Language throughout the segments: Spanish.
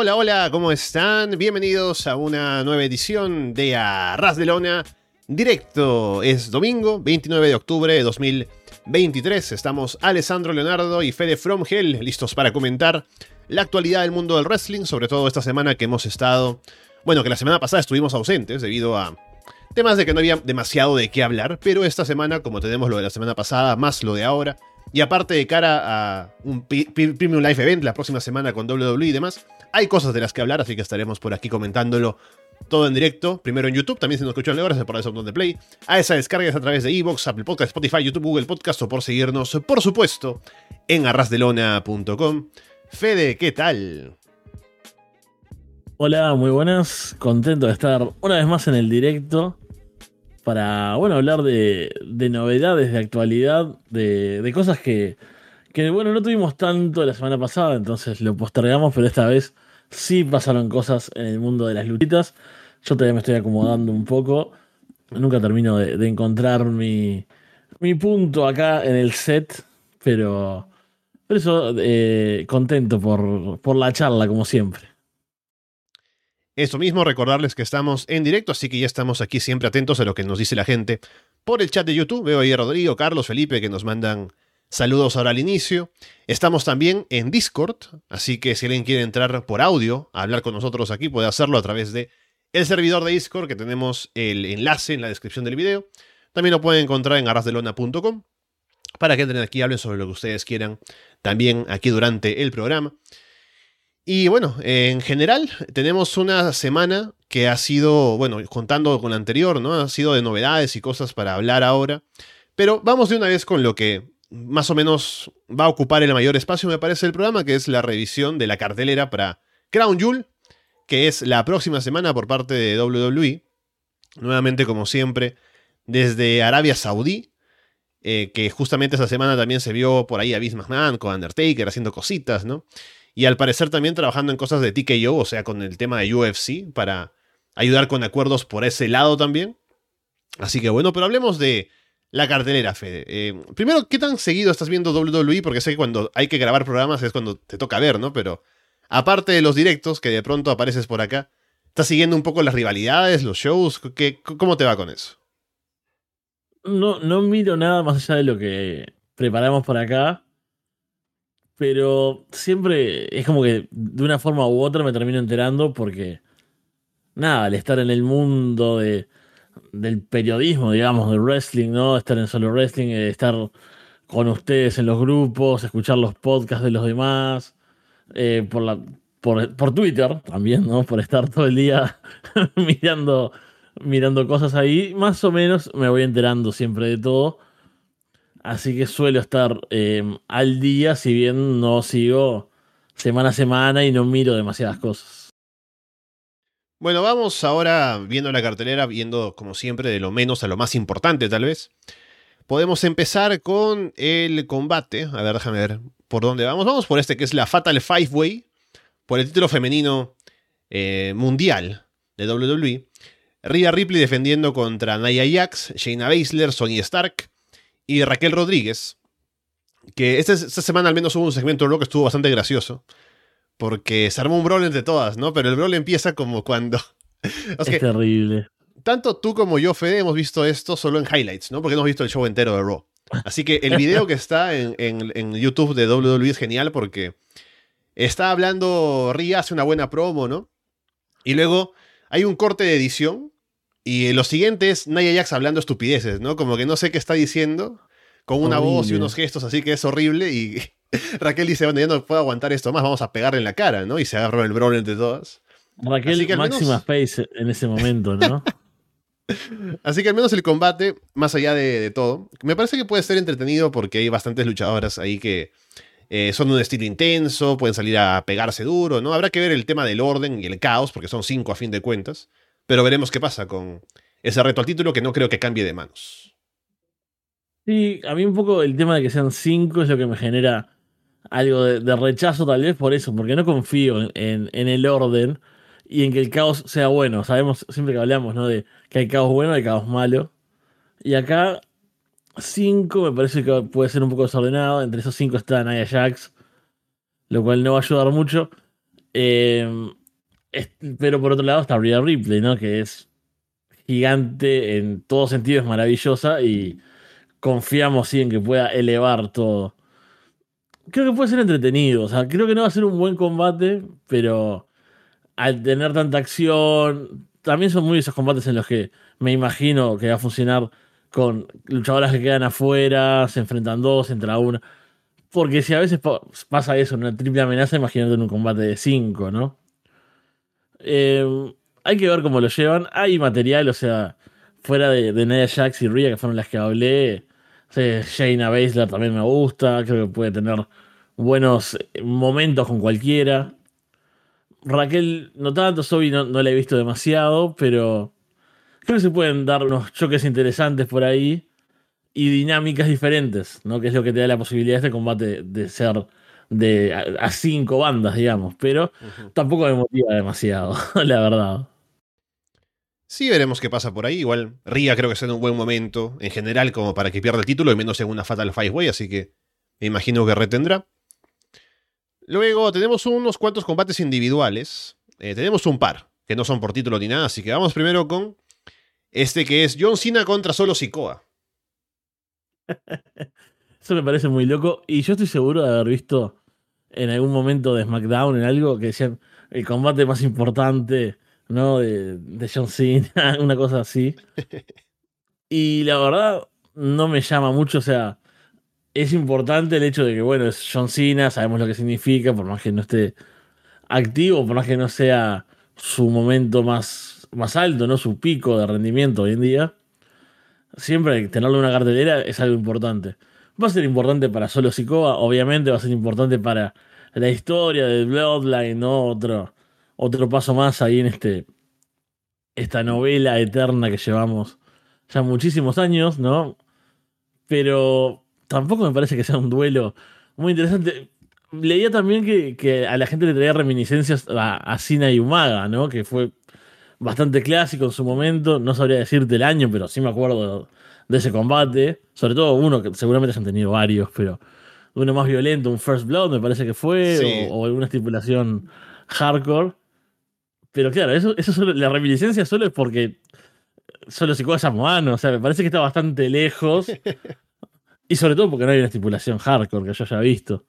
Hola, hola, ¿cómo están? Bienvenidos a una nueva edición de Arras de Lona. Directo es domingo, 29 de octubre de 2023. Estamos Alessandro Leonardo y Fede From Hell listos para comentar la actualidad del mundo del wrestling, sobre todo esta semana que hemos estado. Bueno, que la semana pasada estuvimos ausentes debido a temas de que no había demasiado de qué hablar, pero esta semana, como tenemos lo de la semana pasada, más lo de ahora, y aparte de cara a un Premium Live Event la próxima semana con WWE y demás, hay cosas de las que hablar, así que estaremos por aquí comentándolo todo en directo. Primero en YouTube, también si nos escuchan gracias por ese botón de play. A esa descargas a través de Evox, Apple Podcast, Spotify, YouTube, Google Podcast o por seguirnos, por supuesto, en arrasdelona.com. Fede, ¿qué tal? Hola, muy buenas. Contento de estar una vez más en el directo para, bueno, hablar de, novedades, de actualidad, de, de cosas que, que bueno, no tuvimos tanto la semana pasada, entonces lo postergamos, pero esta vez sí pasaron cosas en el mundo de las luchitas. Yo todavía me estoy acomodando un poco. Nunca termino de, encontrar mi, mi, punto acá en el set, pero, pero eso, eh, contento por, por la charla, como siempre. Eso mismo, recordarles que estamos en directo, así que ya estamos aquí siempre atentos a lo que nos dice la gente por el chat de YouTube. Veo ahí a Rodrigo, Carlos, Felipe que nos mandan Saludos ahora al inicio. Estamos también en Discord, así que si alguien quiere entrar por audio a hablar con nosotros aquí, puede hacerlo a través de el servidor de Discord, que tenemos el enlace en la descripción del video. También lo pueden encontrar en arrasdelona.com para que entren aquí y hablen sobre lo que ustedes quieran también aquí durante el programa. Y bueno, en general tenemos una semana que ha sido, bueno, contando con la anterior, ¿no? Ha sido de novedades y cosas para hablar ahora. Pero vamos de una vez con lo que más o menos va a ocupar el mayor espacio, me parece, el programa, que es la revisión de la cartelera para Crown Jewel, que es la próxima semana por parte de WWE. Nuevamente, como siempre, desde Arabia Saudí, eh, que justamente esa semana también se vio por ahí a Vince McMahon con Undertaker haciendo cositas, ¿no? Y al parecer también trabajando en cosas de TKO, o sea, con el tema de UFC, para ayudar con acuerdos por ese lado también. Así que bueno, pero hablemos de la cartelera, Fede. Eh, primero, ¿qué tan seguido estás viendo WWE? Porque sé que cuando hay que grabar programas es cuando te toca ver, ¿no? Pero aparte de los directos, que de pronto apareces por acá, ¿estás siguiendo un poco las rivalidades, los shows? ¿Qué, ¿Cómo te va con eso? No, no miro nada más allá de lo que preparamos por acá. Pero siempre es como que de una forma u otra me termino enterando porque, nada, al estar en el mundo de, del periodismo, digamos, del wrestling, ¿no? Estar en solo wrestling, eh, estar con ustedes en los grupos, escuchar los podcasts de los demás, eh, por, la, por, Twitter también, ¿no? Por estar todo el día mirando, mirando cosas ahí. Más o menos me voy enterando siempre de todo. Así que suelo estar eh, al día, si bien no sigo semana a semana y no miro demasiadas cosas. Bueno, vamos ahora viendo la cartelera, viendo como siempre de lo menos a lo más importante tal vez. Podemos empezar con el combate. A ver, déjame ver por dónde vamos. Vamos por este que es la Fatal Five Way, por el título femenino eh, mundial de WWE. Rhea Ripley defendiendo contra Nia Jax, Shayna Baszler, Sonya Stark y Raquel Rodríguez. Que esta, esta semana al menos hubo un segmento de que estuvo bastante gracioso porque se armó un brawl entre todas, ¿no? Pero el brawl empieza como cuando... es terrible. Tanto tú como yo, Fede, hemos visto esto solo en highlights, ¿no? Porque no hemos visto el show entero de Raw. Así que el video que está en, YouTube de WWE es genial porque está hablando Ria, hace una buena promo, ¿no? Y luego hay un corte de edición y lo siguiente es Nia Jax hablando estupideces, ¿no? Como que no sé qué está diciendo, con una voz y unos gestos así que es horrible y Raquel dice, bueno, ya no puedo aguantar esto más, vamos a pegarle en la cara, ¿no? Y se agarró el brawl entre todas. Raquel máxima face en ese momento, ¿no? Así que al menos el combate, más allá de, todo, me parece que puede ser entretenido porque hay bastantes luchadoras ahí que eh, son de un estilo intenso, pueden salir a pegarse duro, ¿no? Habrá que ver el tema del orden y el caos, porque son cinco a fin de cuentas, pero veremos qué pasa con ese reto al título que no creo que cambie de manos. Sí, a mí un poco el tema de que sean cinco es lo que me genera algo de, rechazo tal vez por eso, porque no confío en, el orden y en que el caos sea bueno. Sabemos siempre que hablamos, ¿no? De que hay caos bueno y caos malo. Y acá, 5 me parece que puede ser un poco desordenado. Entre esos 5 está Naya Jax, lo cual no va a ayudar mucho. Eh, pero por otro lado está Rhea Ripley, ¿no? Que es gigante en todo sentido, es maravillosa y confiamos sí en que pueda elevar todo. Creo que puede ser entretenido, o sea, creo que no va a ser un buen combate, pero al tener tanta acción, también son muy esos combates en los que me imagino que va a funcionar con luchadoras que quedan afuera, se enfrentan dos, entra una. Porque si a veces pasa eso una triple amenaza, imagínate en un combate de cinco, ¿no? Eh, hay que ver cómo lo llevan. Hay material, o sea, fuera de, de Nia Jax y Rhea, que fueron las que hablé. Shayna Baszler también me gusta. Creo que puede tener buenos momentos con cualquiera. Raquel, no tanto, Sobi no, no la he visto demasiado, pero creo que se pueden dar unos choques interesantes por ahí y dinámicas diferentes, ¿no? Que es lo que te da la posibilidad de este combate de ser de a, cinco bandas, digamos, pero tampoco me motiva demasiado, la verdad. Sí, veremos qué pasa por ahí. Igual Ria creo que está en un buen momento en general como para que pierda el título y menos en una Fatal Five Way, así que me imagino que retendrá. Luego tenemos unos cuantos combates individuales. Eh, tenemos un par, que no son por título ni nada, así que vamos primero con este que es John Cena contra Solo Sikoa. Eso me parece muy loco. Y yo estoy seguro de haber visto en algún momento de SmackDown, en algo que decían el combate más importante, ¿no? De, de John Cena, una cosa así. Y la verdad, no me llama mucho. O sea, es importante el hecho de que, bueno, es John Cena, sabemos lo que significa, por más que no esté activo, por más que no sea su momento más, más alto, ¿no? Su pico de rendimiento hoy en día. Siempre tenerlo en una cartelera es algo importante. Va a ser importante para Solo Sikoa, obviamente, va a ser importante para la historia del Bloodline, ¿no? Otro, otro paso más ahí en este, esta novela eterna que llevamos ya muchísimos años, ¿no? Pero tampoco me parece que sea un duelo muy interesante. Leía también que, a la gente le traía reminiscencias a, a Sina y Umaga, ¿no? Que fue bastante clásico en su momento. No sabría decirte el año, pero sí me acuerdo de ese combate. Sobre todo uno que seguramente han tenido varios, pero uno más violento, un First Blood, me parece que fue, o, alguna estipulación hardcore. Pero claro, eso, eso la reminiscencia solo es porque solo se a Samoano. O sea, me parece que está bastante lejos. y sobre todo porque no hay una estipulación hardcore que yo haya visto.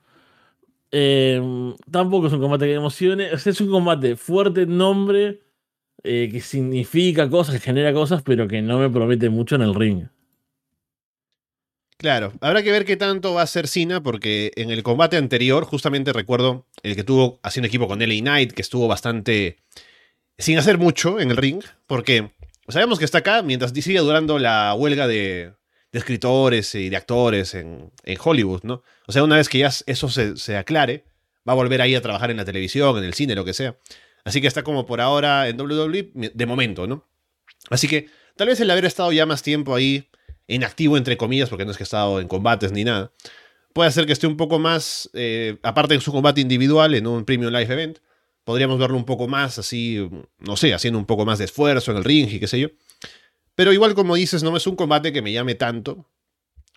Em, tampoco es un combate que emocione. es un combate fuerte en nombre, eh, que significa cosas, que genera cosas, pero que no me promete mucho en el ring. Claro, habrá que ver qué tanto va a ser Cena, porque en el combate anterior, justamente recuerdo el que tuvo haciendo equipo con LA Knight, que estuvo bastante sin hacer mucho en el ring, porque sabemos que está acá mientras sigue durando la huelga de, escritores y de actores en, Hollywood, ¿no? O sea, una vez que ya eso se, aclare, va a volver ahí a trabajar en la televisión, en el cine, lo que sea. Así que está como por ahora en WWE de momento, ¿no? Así que tal vez el haber estado ya más tiempo ahí inactivo, entre comillas, porque no es que ha estado en combates ni nada, puede hacer que esté un poco más, eh, aparte de su combate individual en un Premium Live Event, podríamos verlo un poco más así, no sé, haciendo un poco más de esfuerzo en el ring y qué sé yo. Pero igual como dices, no es un combate que me llame tanto,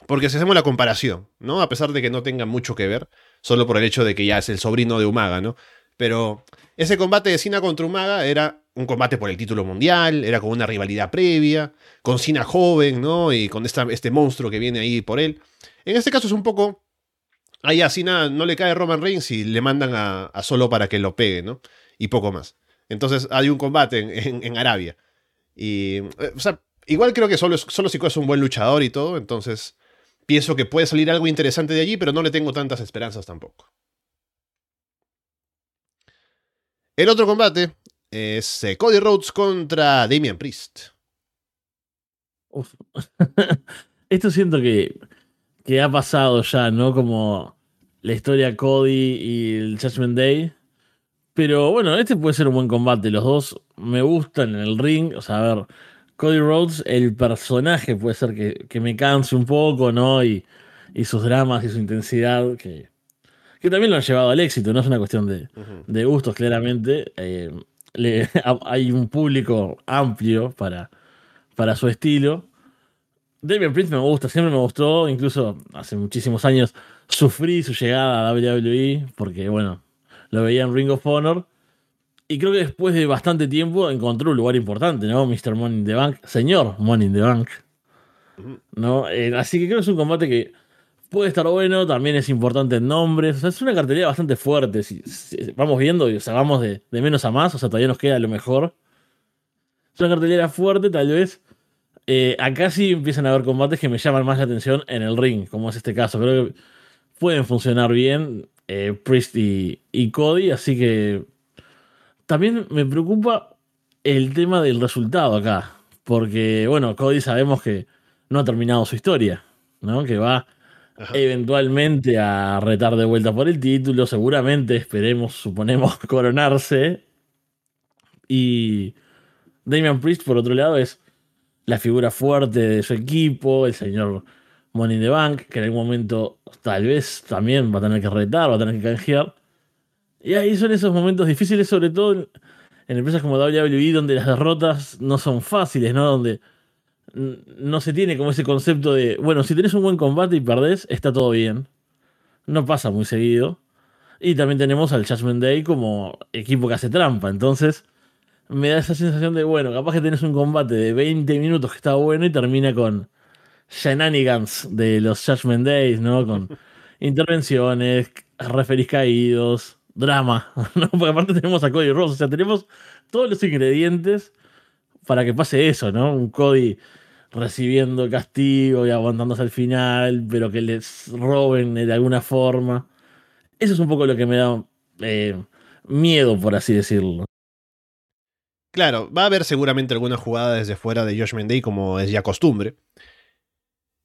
porque si hacemos la comparación, ¿no? A pesar de que no tenga mucho que ver, solo por el hecho de que ya es el sobrino de Umaga, ¿no? Pero ese combate de Cena contra Umaga era un combate por el título mundial, era con una rivalidad previa, con Cena joven, ¿no? Y con esta, este monstruo que viene ahí por él. En este caso es un poco. Ahí a Cena no le cae Roman Reigns y le mandan a, Solo para que lo pegue, ¿no? Y poco más. Entonces hay un combate en, Arabia. Y. Eh, igual creo que Solo, solo es un buen luchador y todo, entonces. Pienso que puede salir algo interesante de allí, pero no le tengo tantas esperanzas tampoco. El otro combate es eh, Cody Rhodes contra Damian Priest. Esto siento que, que ha pasado ya, ¿no? Como la historia Cody y el Judgment Day. Pero bueno, este puede ser un buen combate. Los dos me gustan en el ring. O sea, a ver, Cody Rhodes, el personaje puede ser que, me canse un poco, ¿no? Y, y, sus dramas y su intensidad, que, que también lo han llevado al éxito, no es una cuestión de, de gustos, claramente. Eh, hay un público amplio para, para su estilo. David Prince me gusta, siempre me gustó, incluso hace muchísimos años sufrí su llegada a WWE porque, bueno, lo veía en Ring of Honor y creo que después de bastante tiempo encontró un lugar importante, ¿no? Mr. Money in the Bank, señor Money in the Bank. ¿no? Eh, así que creo que es un combate que puede estar bueno, también es importante en nombres. O sea, es una cartelera bastante fuerte. Si, vamos viendo, o sea, vamos de, menos a más, o sea, todavía nos queda lo mejor. Es una cartelera fuerte, tal vez. Eh, acá sí empiezan a haber combates que me llaman más la atención en el ring, como es este caso. Creo que pueden funcionar bien eh, Priest y, y Cody, así que también me preocupa el tema del resultado acá. Porque, bueno, Cody sabemos que no ha terminado su historia, ¿no? Que va eventualmente a retar de vuelta por el título, seguramente esperemos, suponemos, coronarse. Y Damian Priest, por otro lado, es la figura fuerte de su equipo, el señor Money in the Bank, que en algún momento tal vez también va a tener que retar, va a tener que canjear. Y ahí son esos momentos difíciles, sobre todo en, empresas como WWE, donde las derrotas no son fáciles, ¿no? Donde no se tiene como ese concepto de, bueno, si tenés un buen combate y perdés, está todo bien. No pasa muy seguido. Y también tenemos al Judgment Day como equipo que hace trampa. Entonces, me da esa sensación de, bueno, capaz que tenés un combate de 20 minutos que está bueno y termina con shenanigans de los Judgment Days, ¿no? Con intervenciones, referís caídos, drama, ¿no? Porque aparte tenemos a Cody Rose, o sea, tenemos todos los ingredientes para que pase eso, ¿no? Un Cody recibiendo castigo y aguantándose al final, pero que les roben de alguna forma. Eso es un poco lo que me da eh, miedo, por así decirlo. Claro, va a haber seguramente alguna jugada desde fuera de Josh Menday, como es ya costumbre.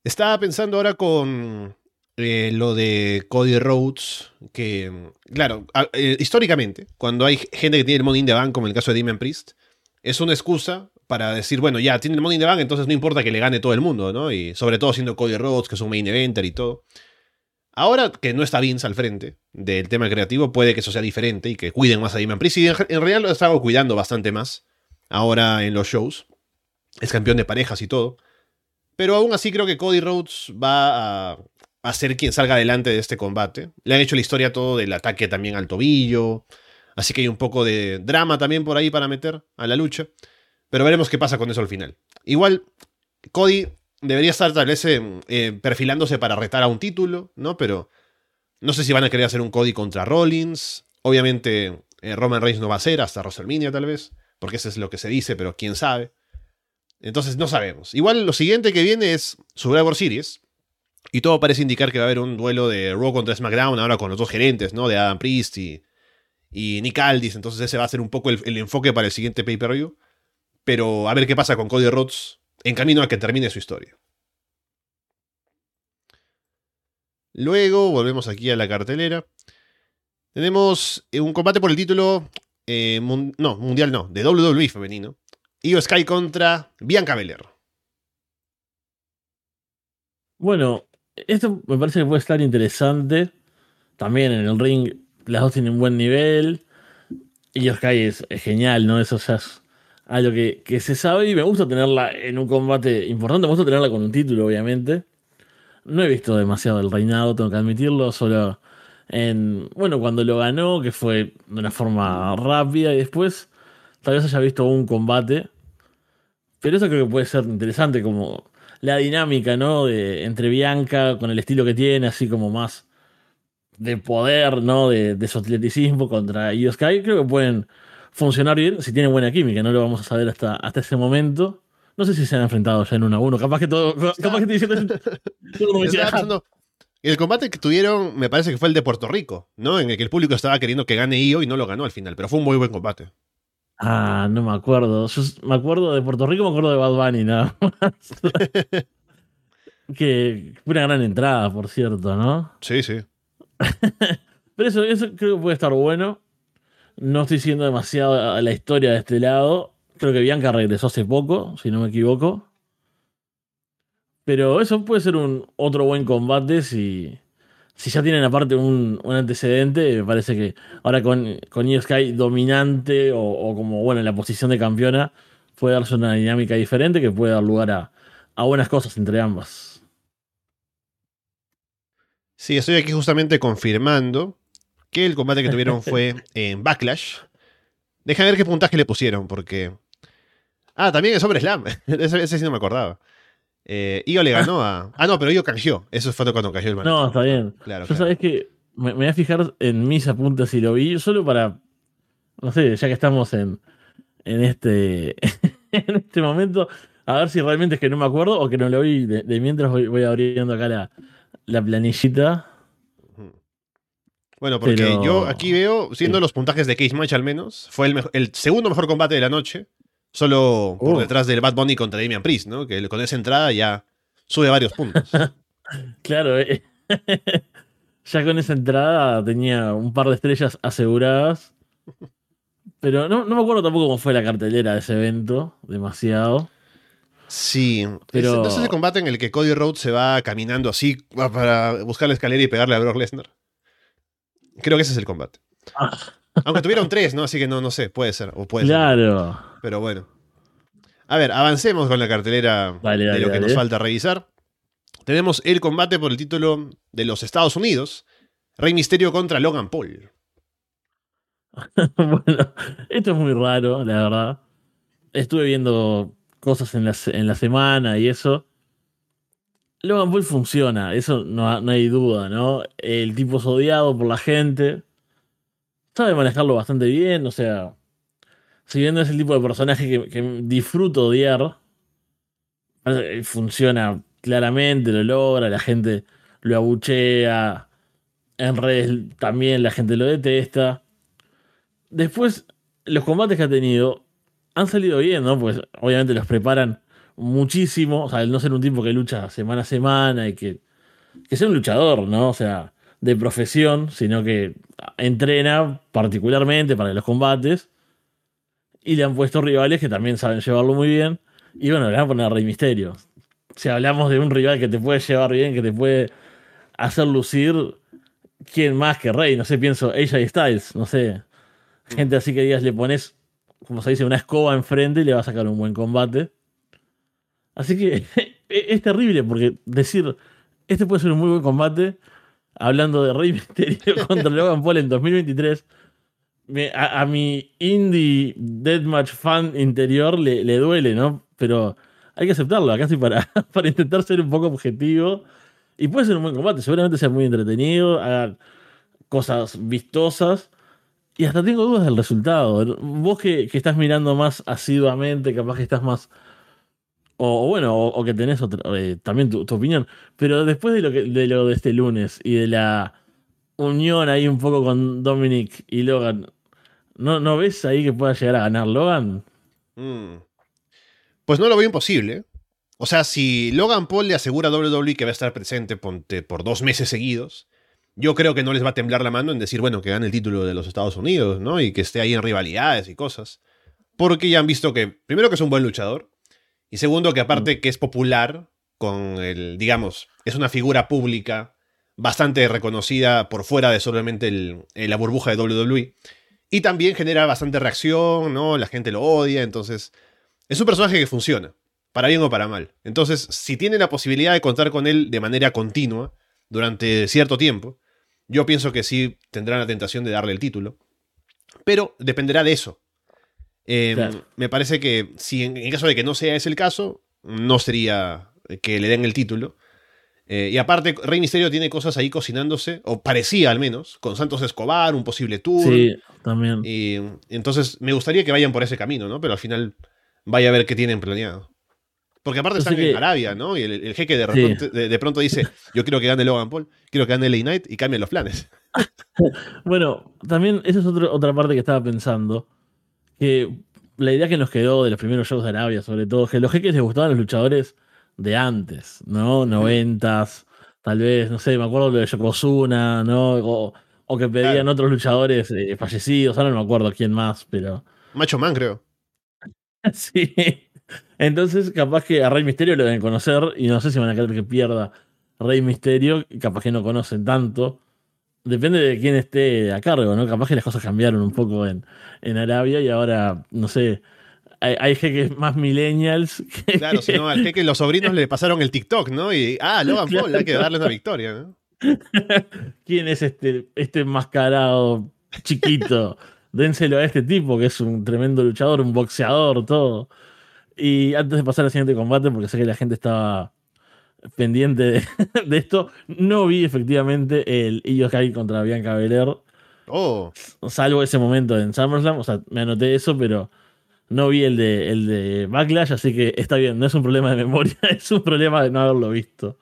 Estaba pensando ahora con eh, lo de Cody Rhodes, que, claro, eh, históricamente, cuando hay gente que tiene el money in the bank, como en el caso de Demon Priest, es una excusa para decir, bueno, ya tiene el Money in the Bank, entonces no importa que le gane todo el mundo, ¿no? Y sobre todo siendo Cody Rhodes, que es un main eventer y todo. Ahora que no está Vince al frente del tema creativo, puede que eso sea diferente y que cuiden más a Demon Priest. Y en, realidad lo estado cuidando bastante más ahora en los shows. Es campeón de parejas y todo. Pero aún así creo que Cody Rhodes va a, a ser quien salga adelante de este combate. Le han hecho la historia todo del ataque también al tobillo. Así que hay un poco de drama también por ahí para meter a la lucha. Pero veremos qué pasa con eso al final. Igual, Cody debería estar tal vez eh, eh, perfilándose para retar a un título, ¿no? Pero no sé si van a querer hacer un Cody contra Rollins. Obviamente, eh, Roman Reigns no va a ser hasta WrestleMania tal vez, porque eso es lo que se dice, pero quién sabe. Entonces no sabemos. Igual lo siguiente que viene es Survivor Series. Y todo parece indicar que va a haber un duelo de Raw contra SmackDown ahora con los dos gerentes, ¿no? De Adam Priest y, y Nick Aldis. Entonces ese va a ser un poco el enfoque para el siguiente pay-per-view. Pero a ver qué pasa con Cody Rhodes en camino a que termine su historia. Luego volvemos aquí a la cartelera. Tenemos eh, un combate por el título. Eh, no, mundial no, de WWE femenino. Io Sky contra Bianca Belair. Bueno, esto me parece que puede estar interesante. También en el ring, las dos tienen buen nivel. Io Sky es, genial, ¿no? Eso ya algo que, que, se sabe y me gusta tenerla en un combate importante, me gusta tenerla con un título, obviamente. No he visto demasiado el reinado, tengo que admitirlo, solo en, bueno, cuando lo ganó, que fue de una forma rápida y después tal vez haya visto un combate. Pero eso creo que puede ser interesante, como la dinámica, ¿no? De, entre Bianca, con el estilo que tiene, así como más de poder, ¿no? De, de su atleticismo contra Io Sky, creo que pueden funcionar bien si tiene buena química. No lo vamos a saber hasta, hasta ese momento. No sé si se han enfrentado ya en uno a uno. Capaz que todo. Capaz que te diciendo. el combate que tuvieron, me parece que fue el de Puerto Rico, ¿no? En el que el público estaba queriendo que gane Io y no lo ganó al final. Pero fue un muy buen combate. Ah, no me acuerdo. Yo me acuerdo de Puerto Rico, me acuerdo de Bad Bunny, nada más. que fue una gran entrada, por cierto, ¿no? Sí, sí. Pero eso, eso creo que puede estar bueno. No estoy siguiendo demasiado a la historia de este lado. Creo que Bianca regresó hace poco, si no me equivoco. Pero eso puede ser un otro buen combate si, si ya tienen aparte un, antecedente. Me parece que ahora con, con Io Sky dominante o, como bueno en la posición de campeona puede darse una dinámica diferente que puede dar lugar a, a buenas cosas entre ambas. Sí, estoy aquí justamente confirmando que el combate que tuvieron fue en Backlash, Deja ver qué puntaje le pusieron, porque. Ah, también es sobre Slam. ese, ese sí no me acordaba. Eh, Io le ganó a. Ah, no, pero Io canjeó. Eso fue cuando canjeó el man. No, está bien. Claro, Yo claro. sabés que me, me voy a fijar en mis apuntes si lo vi, solo para, no sé, ya que estamos en, en este en este momento, a ver si realmente es que no me acuerdo o que no lo vi. De, de mientras voy, voy abriendo acá la, la planillita. Bueno, porque Pero- yo aquí veo, siendo sí. los puntajes de Cage Match al menos, fue el, mejo- el segundo mejor combate de la noche. Solo por Oh. detrás del Bad Bunny contra Damian Priest, ¿no? Que con esa entrada ya sube varios puntos. Claro, eh, ya con esa entrada tenía un par de estrellas aseguradas. Pero no, no me acuerdo tampoco cómo fue la cartelera de ese evento, demasiado. Sí, Pero- Ese- ¿no es ese combate en el que Cody Rhodes se va caminando así para buscar la escalera y pegarle a Brock Lesnar? Creo que ese es el combate. Ah. Aunque tuvieron tres, ¿no? Así que no, no sé, puede ser. O puede ser. Claro. Pero bueno. A ver, avancemos con la cartelera de dale, lo que nos falta revisar. Tenemos el combate por el título de los Estados Unidos. Rey Misterio contra Logan Paul. bueno, esto es muy raro, la verdad. Estuve viendo cosas en la, en la semana y eso. Logan Paul funciona, eso no, no hay duda, ¿no? El tipo es odiado por la gente. Sabe manejarlo bastante bien, o sea. Si bien no es el tipo de personaje que, disfruto odiar, funciona claramente, lo logra, la gente lo abuchea. En redes también la gente lo detesta. Después, los combates que ha tenido han salido bien, ¿no? Pues obviamente los preparan muchísimo. O sea, el no ser un tipo que lucha semana a semana y que, que sea un luchador, ¿no? O sea, de profesión, sino que entrena particularmente para los combates. Y le han puesto rivales que también saben llevarlo muy bien. Y bueno, le van a poner a Rey Misterio. Si hablamos de un rival que te puede llevar bien, que te puede hacer lucir, ¿quién más que Rey? No sé, pienso AJ Styles, no sé. Gente así que digas, le pones, como se dice, una escoba enfrente y le va a sacar un buen combate. Así que es terrible porque decir, este puede ser un muy buen combate, hablando de Rey Mysterio contra Logan Paul en 2023, me- a, a mi indie deathmatch fan interior le, le duele, ¿no? Pero hay que aceptarlo, acá estoy para, para intentar ser un poco objetivo. Y puede ser un buen combate, seguramente sea muy entretenido, hagan cosas vistosas. Y hasta tengo dudas del resultado. Vos que, que estás mirando más asiduamente, capaz que estás más. O, bueno, o, que tenés eh, también tu, opinión. Pero después de lo, que, de lo de este lunes y de la unión ahí un poco con Dominic y Logan, ¿no, ¿no ves ahí que pueda llegar a ganar Logan? Mm. Pues no lo veo imposible. O sea, si Logan Paul le asegura a WWE que va a estar presente por dos meses seguidos, yo creo que no les va a temblar la mano en decir, bueno, que gane el título de los Estados Unidos, ¿no? Y que esté ahí en rivalidades y cosas. Porque ya han visto que, primero, que es un buen luchador. Y segundo, que aparte que es popular con el, digamos, es una figura pública bastante reconocida por fuera de solamente el- eh, la burbuja de WWE. Y también genera bastante reacción, ¿no? La gente lo odia, entonces es un personaje que funciona, para bien o para mal. Entonces, si tienen la posibilidad de contar con él de manera continua durante cierto tiempo, yo pienso que sí tendrán la tentación de darle el título. Pero dependerá de eso. Eh, Claro. Me parece que si en, en caso de que no sea ese el caso, no sería que le den el título. Eh, y aparte, Rey Misterio tiene cosas ahí cocinándose, o parecía al menos, con Santos Escobar, un posible tour. Sí, también. Y entonces me gustaría que vayan por ese camino, ¿no? Pero al final vaya a ver qué tienen planeado. Porque aparte están en que- Arabia, ¿no? Y el, el jeque de, Sí. de, de pronto dice, yo quiero que gane Logan Paul, quiero que gane LA Knight y cambien los planes. Bueno, también esa es otro- otra parte que estaba pensando. Que la idea que nos quedó de los primeros shows de Arabia, sobre todo, que los jeques les gustaban los luchadores de antes, ¿no? Noventas, tal vez, no sé, me acuerdo lo de Yokozuna, ¿no? O, o que pedían Claro. otros luchadores eh, fallecidos, ahora no me acuerdo quién más, pero Macho Man, creo. sí. Entonces, capaz que a Rey Misterio lo deben conocer y no sé si van a querer que pierda Rey Misterio, capaz que no conocen tanto. Depende de quién esté a cargo, ¿no? Capaz que las cosas cambiaron un poco en, en Arabia y ahora, no sé, hay, hay jeques más millennials que, Claro, si no, al jeque los sobrinos le pasaron el TikTok, ¿no? Y, ah, Logan Paul, hay que darle una victoria, ¿no? ¿Quién es este, este enmascarado chiquito dénselo a este tipo que es un tremendo luchador, un boxeador, todo. Y antes de pasar al siguiente combate, porque sé que la gente estaba pendiente de, esto, no vi efectivamente el Io Sky contra Bianca Belair. Oh. Salvo ese momento en SummerSlam, o sea, me anoté eso, pero no vi el de, el de Backlash, así que está bien, no es un problema de memoria, es un problema de no haberlo visto.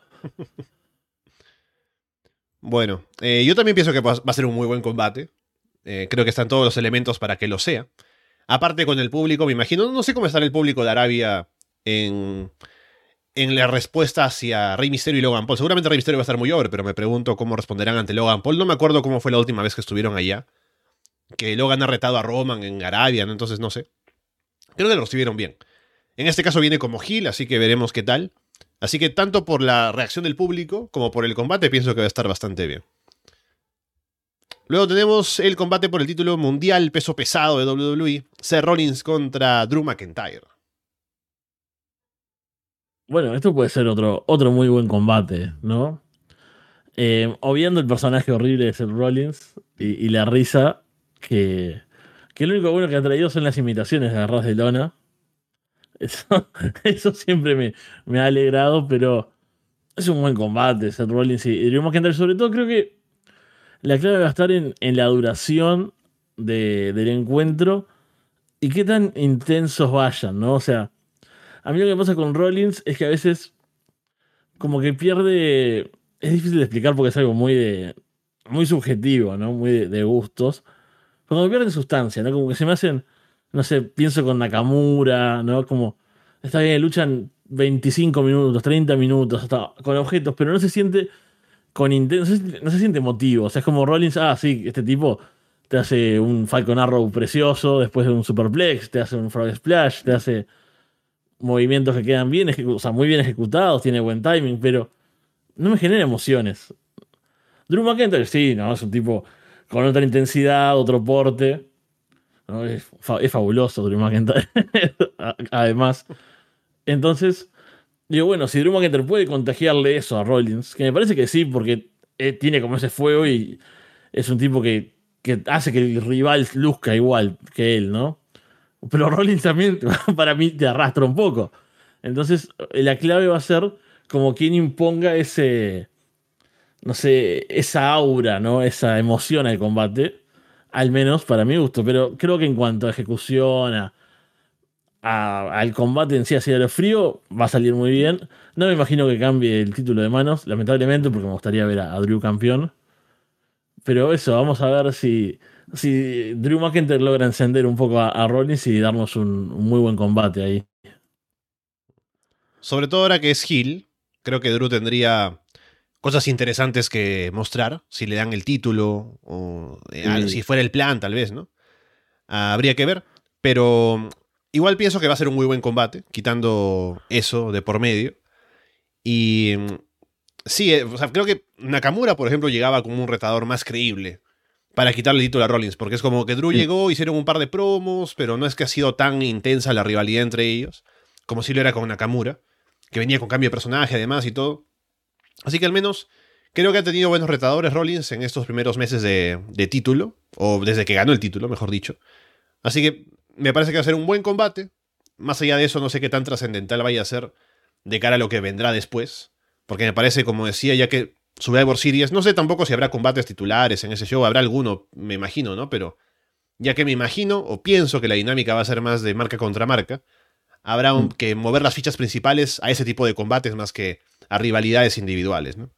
Bueno, eh, yo también pienso que va a ser un muy buen combate. Eh, creo que están todos los elementos para que lo sea. Aparte con el público, me imagino, no sé cómo estará el público de Arabia en, en la respuesta hacia Rey Mysterio y Logan Paul. Seguramente Rey Mysterio va a estar muy over, pero me pregunto cómo responderán ante Logan Paul. No me acuerdo cómo fue la última vez que estuvieron allá. Que Logan ha retado a Roman en Arabia, entonces no sé. Creo que lo recibieron bien. En este caso viene como Gil, así que veremos qué tal. Así que tanto por la reacción del público como por el combate pienso que va a estar bastante bien. Luego tenemos el combate por el título mundial peso pesado de WWE, Seth Rollins contra Drew McIntyre. Bueno, esto puede ser otro, otro muy buen combate, ¿no? Eh, obviando el personaje horrible de Seth Rollins y, la risa, que, que, lo único bueno que ha traído son las imitaciones de Arras de Lona. Eso, siempre me, me, ha alegrado, pero es un buen combate, Seth Rollins y, Drew McIntyre. Sobre todo creo que la clave va a estar en, la duración del encuentro y qué tan intensos vayan, ¿no? O sea, a mí lo que pasa con Rollins es que a veces como que pierde... Es difícil de explicar porque es algo muy de, muy subjetivo, ¿no? Muy de, de gustos. Pero como pierde sustancia, ¿no? Como que se me hacen no sé, pienso con Nakamura, ¿no? Como, está bien, luchan 25 minutos, 30 minutos, hasta con objetos, pero no se siente con intenso, no se siente emotivo. O sea, es como Rollins, ah, sí, este tipo te hace un Falcon Arrow precioso, después de un Superplex, te hace un Frog Splash, te hace movimientos que quedan bien, o sea, muy bien ejecutados, tiene buen timing, pero no me genera emociones. Drew McIntyre, sí, no, es un tipo con otra intensidad, otro porte. Es, fabuloso Drew McIntyre. Además. Entonces, digo, bueno, si Drew McIntyre puede contagiarle eso a Rollins, que me parece que sí, porque eh, tiene como ese fuego y es un tipo que, hace que el rival luzca igual que él, ¿no? Pero Rollins también, para mí, te arrastra un poco. Entonces, la clave va a ser como quien imponga ese, no sé, esa aura, ¿no? Esa emoción al combate al menos para mi gusto, pero creo que en cuanto a ejecución, al combate en sí, así de frío, va a salir muy bien. No me imagino que cambie el título de manos, lamentablemente, porque me gustaría ver a, Drew campeón. Pero eso, vamos a ver si, si Drew McIntyre logra encender un poco a, Rollins y darnos un, muy buen combate ahí. Sobre todo ahora que es Hill, creo que Drew tendría cosas interesantes que mostrar, si le dan el título, o eh, si fuera el plan, tal vez, ¿no? habría que ver. Pero igual pienso que va a ser un muy buen combate, quitando eso de por medio. Y sí, eh, o sea, creo que Nakamura, por ejemplo, llegaba como un retador más creíble para quitarle el título a Rollins, porque es como que Drew llegó, hicieron un par de promos, pero no es que ha sido tan intensa la rivalidad entre ellos, como si lo era con Nakamura, que venía con cambio de personaje además y todo. Así que al menos creo que ha tenido buenos retadores Rollins en estos primeros meses de, título, o desde que ganó el título, mejor dicho. Así que me parece que va a ser un buen combate. Más allá de eso, no sé qué tan trascendental vaya a ser de cara a lo que vendrá después. Porque me parece, como decía, ya que Survivor Series, no sé tampoco si habrá combates titulares en ese show, habrá alguno, me imagino, ¿no? Pero ya que me imagino o pienso que la dinámica va a ser más de marca contra marca, habrá mm. que mover las fichas principales a ese tipo de combates más que a rivalidades individuales. ¿no?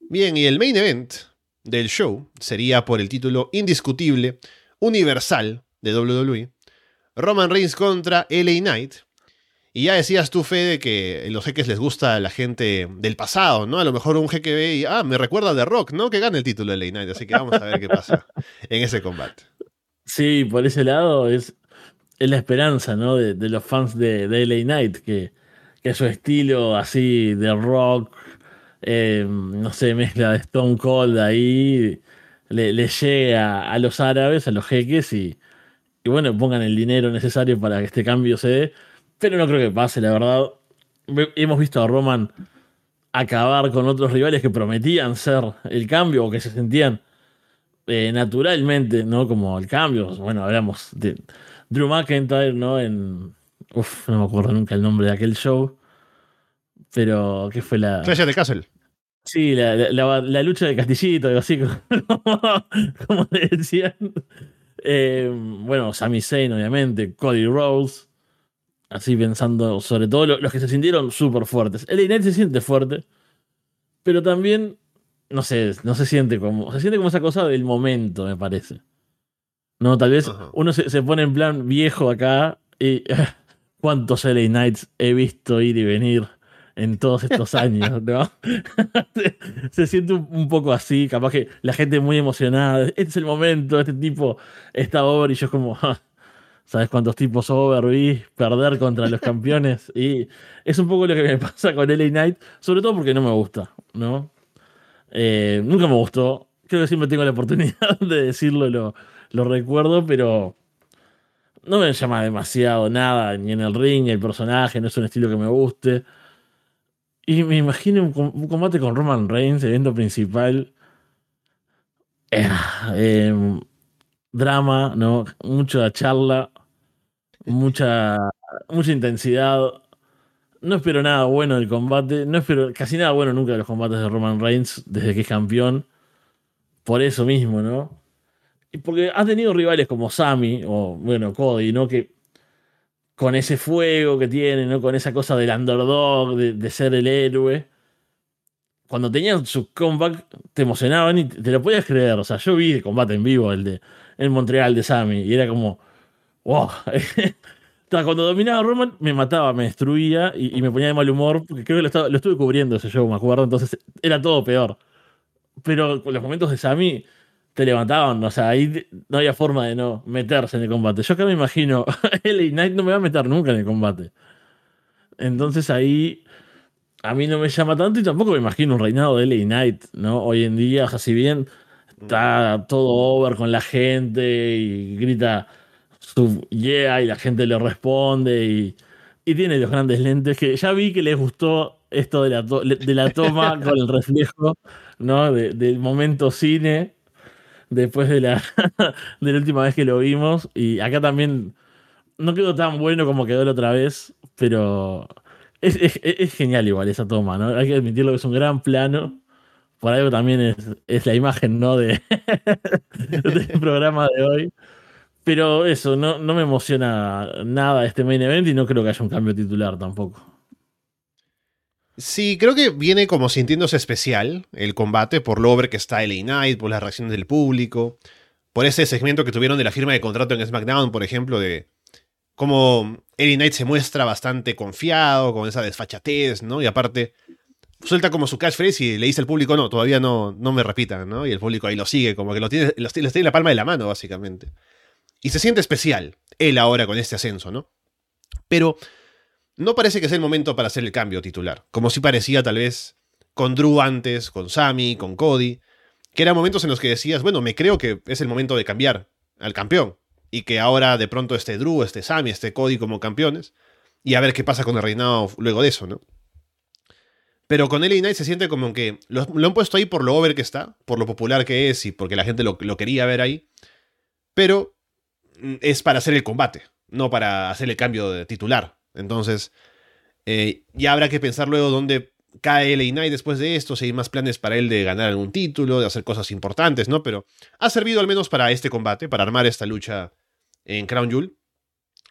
Bien, y el main event del show sería por el título indiscutible, universal de WWE, Roman Reigns contra LA Knight. Y ya decías tú, Fede, que los jeques les gusta a la gente del pasado, ¿no? A lo mejor un jeque ve y, ah, me recuerda de Rock, ¿no? Que gane el título de LA Knight, así que vamos a ver qué pasa en ese combate. Sí, por ese lado es, es la esperanza, ¿no? De, los fans de, de LA Knight, que que su estilo así de rock, eh, no sé, mezcla de Stone Cold ahí, le, le llega a los árabes, a los jeques y, y, bueno, pongan el dinero necesario para que este cambio se dé. Pero no creo que pase, la verdad. Hemos visto a Roman acabar con otros rivales que prometían ser el cambio o que se sentían eh, naturalmente, ¿no? Como el cambio. Bueno, hablamos de Drew McIntyre, ¿no? En. Uf, no me acuerdo nunca el nombre de aquel show. Pero, ¿qué fue la. Clash de Castle. Sí, la, la, la, lucha de Castillito, así como, como le decían. Eh, bueno, Sami Zayn, obviamente, Cody Rose. Así pensando, sobre todo los que se sintieron súper fuertes. El Knight se siente fuerte, pero también, no sé, no se siente como. Se siente como esa cosa del momento, me parece. No, tal vez uno se, se, pone en plan viejo acá y. ¿Cuántos LA Knights he visto ir y venir? en todos estos años, ¿no? se, siente un, poco así, capaz que la gente muy emocionada, este es el momento, este tipo está over y yo es como, ¿sabes cuántos tipos over vi perder contra los campeones? Y es un poco lo que me pasa con LA Knight, sobre todo porque no me gusta, ¿no? Eh, nunca me gustó, creo que siempre tengo la oportunidad de decirlo, lo, lo recuerdo, pero no me llama demasiado nada, ni en el ring, el personaje, no es un estilo que me guste. Y me imagino un, combate con Roman Reigns, evento principal. Eh, em, drama, ¿no? Mucha charla, mucha, mucha intensidad. No espero nada bueno del combate. No espero casi nada bueno nunca de los combates de Roman Reigns desde que es campeón. Por eso mismo, ¿no? Y porque ha tenido rivales como Sami o, bueno, Cody, ¿no? Que con ese fuego que tiene, ¿no? Con esa cosa del underdog, de, ser el héroe. Cuando tenían su comeback, te emocionaban y te, lo podías creer. O sea, yo vi el combate en vivo, el de Montreal de Sammy, y era como, Cuando dominaba Roman, me mataba, me destruía y, me ponía de mal humor, porque creo que lo, lo, estuve cubriendo ese show, me acuerdo, entonces era todo peor. Pero con los momentos de Sammy, te levantaban. O sea, ahí no había forma de no meterse en el combate. Yo acá me imagino, LA Knight no me va a meter nunca en el combate. Entonces ahí a mí no me llama tanto y tampoco me imagino un reinado de LA Knight, ¿no? Hoy en día, o sea, si bien está todo over con la gente y grita su yeah y la gente le responde y, y tiene los grandes lentes que ya vi que les gustó esto de la, de la toma con el reflejo, ¿no? del momento cine después de la, de la última vez que lo vimos. Y acá también no quedó tan bueno como quedó la otra vez, pero es, es, genial igual esa toma, ¿no? Hay que admitirlo que es un gran plano. Por algo también es, es la imagen, ¿no? De, del programa de hoy. Pero eso, no, no me emociona nada este main event y no creo que haya un cambio titular tampoco. Sí, creo que viene como sintiéndose especial el combate por lo over que está LA Knight, por las reacciones del público, por ese segmento que tuvieron de la firma de contrato en SmackDown, por ejemplo, de cómo LA Knight se muestra bastante confiado, con esa desfachatez, ¿no? Y aparte, suelta como su catchphrase y le dice al público, no, todavía no, no me repitan, ¿no? Y el público ahí lo sigue, como que lo tiene, los tiene en la palma de la mano, básicamente. Y se siente especial, él ahora con este ascenso, ¿no? Pero no parece que sea el momento para hacer el cambio titular, como si parecía tal vez con Drew antes, con Sammy, con Cody, que eran momentos en los que decías, bueno, me creo que es el momento de cambiar al campeón, y que ahora de pronto esté Drew, esté Sammy, esté Cody como campeones, y a ver qué pasa con el reinado luego de eso, ¿no? Pero con LA Knight se siente como que lo, han puesto ahí por lo over que está, por lo popular que es y porque la gente lo, quería ver ahí, pero es para hacer el combate, no para hacer el cambio de titular. Entonces, eh, ya habrá que pensar luego dónde cae LA después de esto, si hay más planes para él de ganar algún título, de hacer cosas importantes, ¿no? Pero ha servido al menos para este combate, para armar esta lucha en Crown Jewel.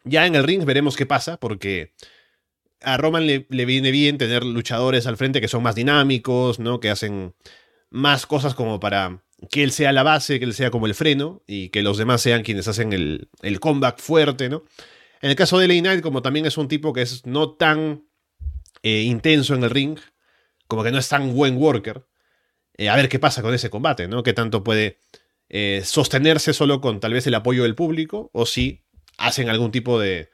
Ya en el ring veremos qué pasa, porque a Roman le, le, viene bien tener luchadores al frente que son más dinámicos, ¿no? Que hacen más cosas como para que él sea la base, que él sea como el freno, y que los demás sean quienes hacen el, el comeback fuerte, ¿no? En el caso de LA Knight, como también es un tipo que es no tan eh, intenso en el ring, como que no es tan buen worker, eh, a ver qué pasa con ese combate, ¿no? Qué tanto puede eh, sostenerse solo con tal vez el apoyo del público, o si hacen algún tipo de,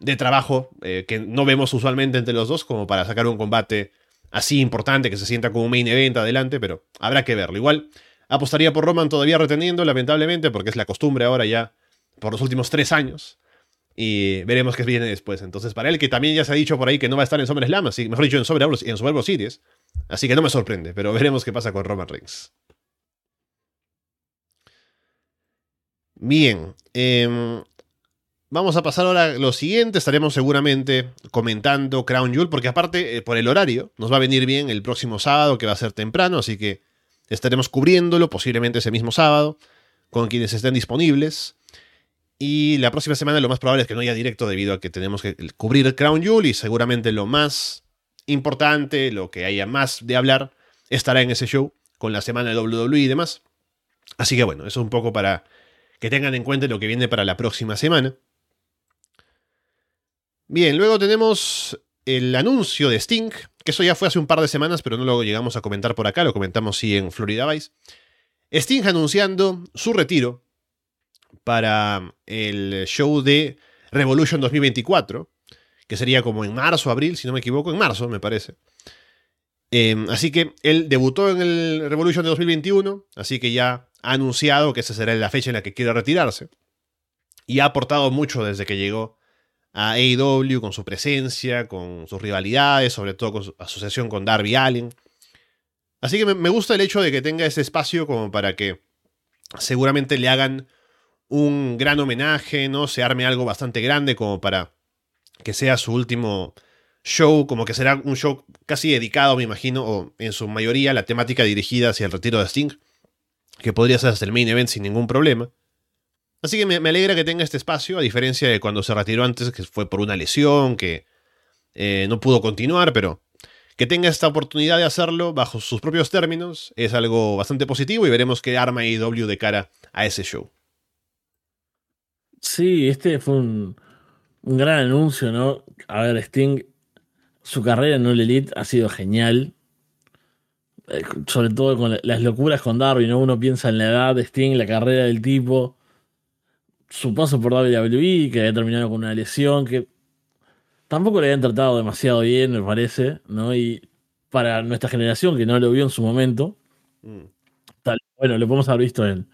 de trabajo que no vemos usualmente entre los dos, como para sacar un combate así importante, que se sienta como un main event adelante, pero habrá que verlo. Igual apostaría por Roman todavía reteniendo, lamentablemente, porque es la costumbre ahora ya por los últimos tres años y veremos qué viene después. Entonces, para él, que también ya se ha dicho por ahí que no va a estar en SummerSlam, así, mejor dicho, en, Sobre, en. Así que no me sorprende, pero veremos qué pasa con Roman Reigns. Bien. em, vamos a pasar ahora a lo siguiente. Estaremos seguramente comentando Crown Jewel, porque aparte, eh, por el horario, nos va a venir bien el próximo sábado, que va a ser temprano, así que estaremos cubriéndolo posiblemente ese mismo sábado, con quienes estén disponibles. Y la próxima semana lo más probable es que no haya directo debido a que tenemos que cubrir Crown Jewel y seguramente lo más importante, lo que haya más de hablar, estará en ese show con la semana de WWE y demás. Así que bueno, eso es un poco para que tengan en cuenta lo que viene para la próxima semana. Bien, luego tenemos el anuncio de Sting, que eso ya fue hace un par de semanas, pero no lo llegamos a comentar por acá, lo comentamos sí en Florida Vice. Sting anunciando su retiro para el show de Revolution 2024, que sería como en marzo, abril, si no me equivoco, en marzo me parece. Eh, así que él debutó en el Revolution de 2021, así que ya ha anunciado que esa será la fecha en la que quiere retirarse. Y ha aportado mucho desde que llegó a AEW con su presencia, con sus rivalidades, sobre todo con su asociación con Darby Allen. Así que me, gusta el hecho de que tenga ese espacio como para que seguramente le hagan un gran homenaje, ¿no? Se arme algo bastante grande como para que sea su último show, como que será un show casi dedicado, me imagino, o en su mayoría la temática dirigida hacia el retiro de Sting, que podría ser hasta el main event sin ningún problema. Así que me, alegra que tenga este espacio, a diferencia de cuando se retiró antes, que fue por una lesión, que eh, no pudo continuar, pero que tenga esta oportunidad de hacerlo bajo sus propios términos es algo bastante positivo y veremos qué arma IW de cara a ese show. Sí, este fue un, un gran anuncio, ¿no? A ver, Sting, su carrera en All Elite ha sido genial. Eh, sobre todo con la- las locuras con Darby, ¿no? Uno piensa en la edad de Sting, la carrera del tipo, su paso por WWE, que había terminado con una lesión, que tampoco le habían tratado demasiado bien, me parece, ¿no? Y para nuestra generación, que no lo vio en su momento, Mm. tal, bueno, lo podemos haber visto en,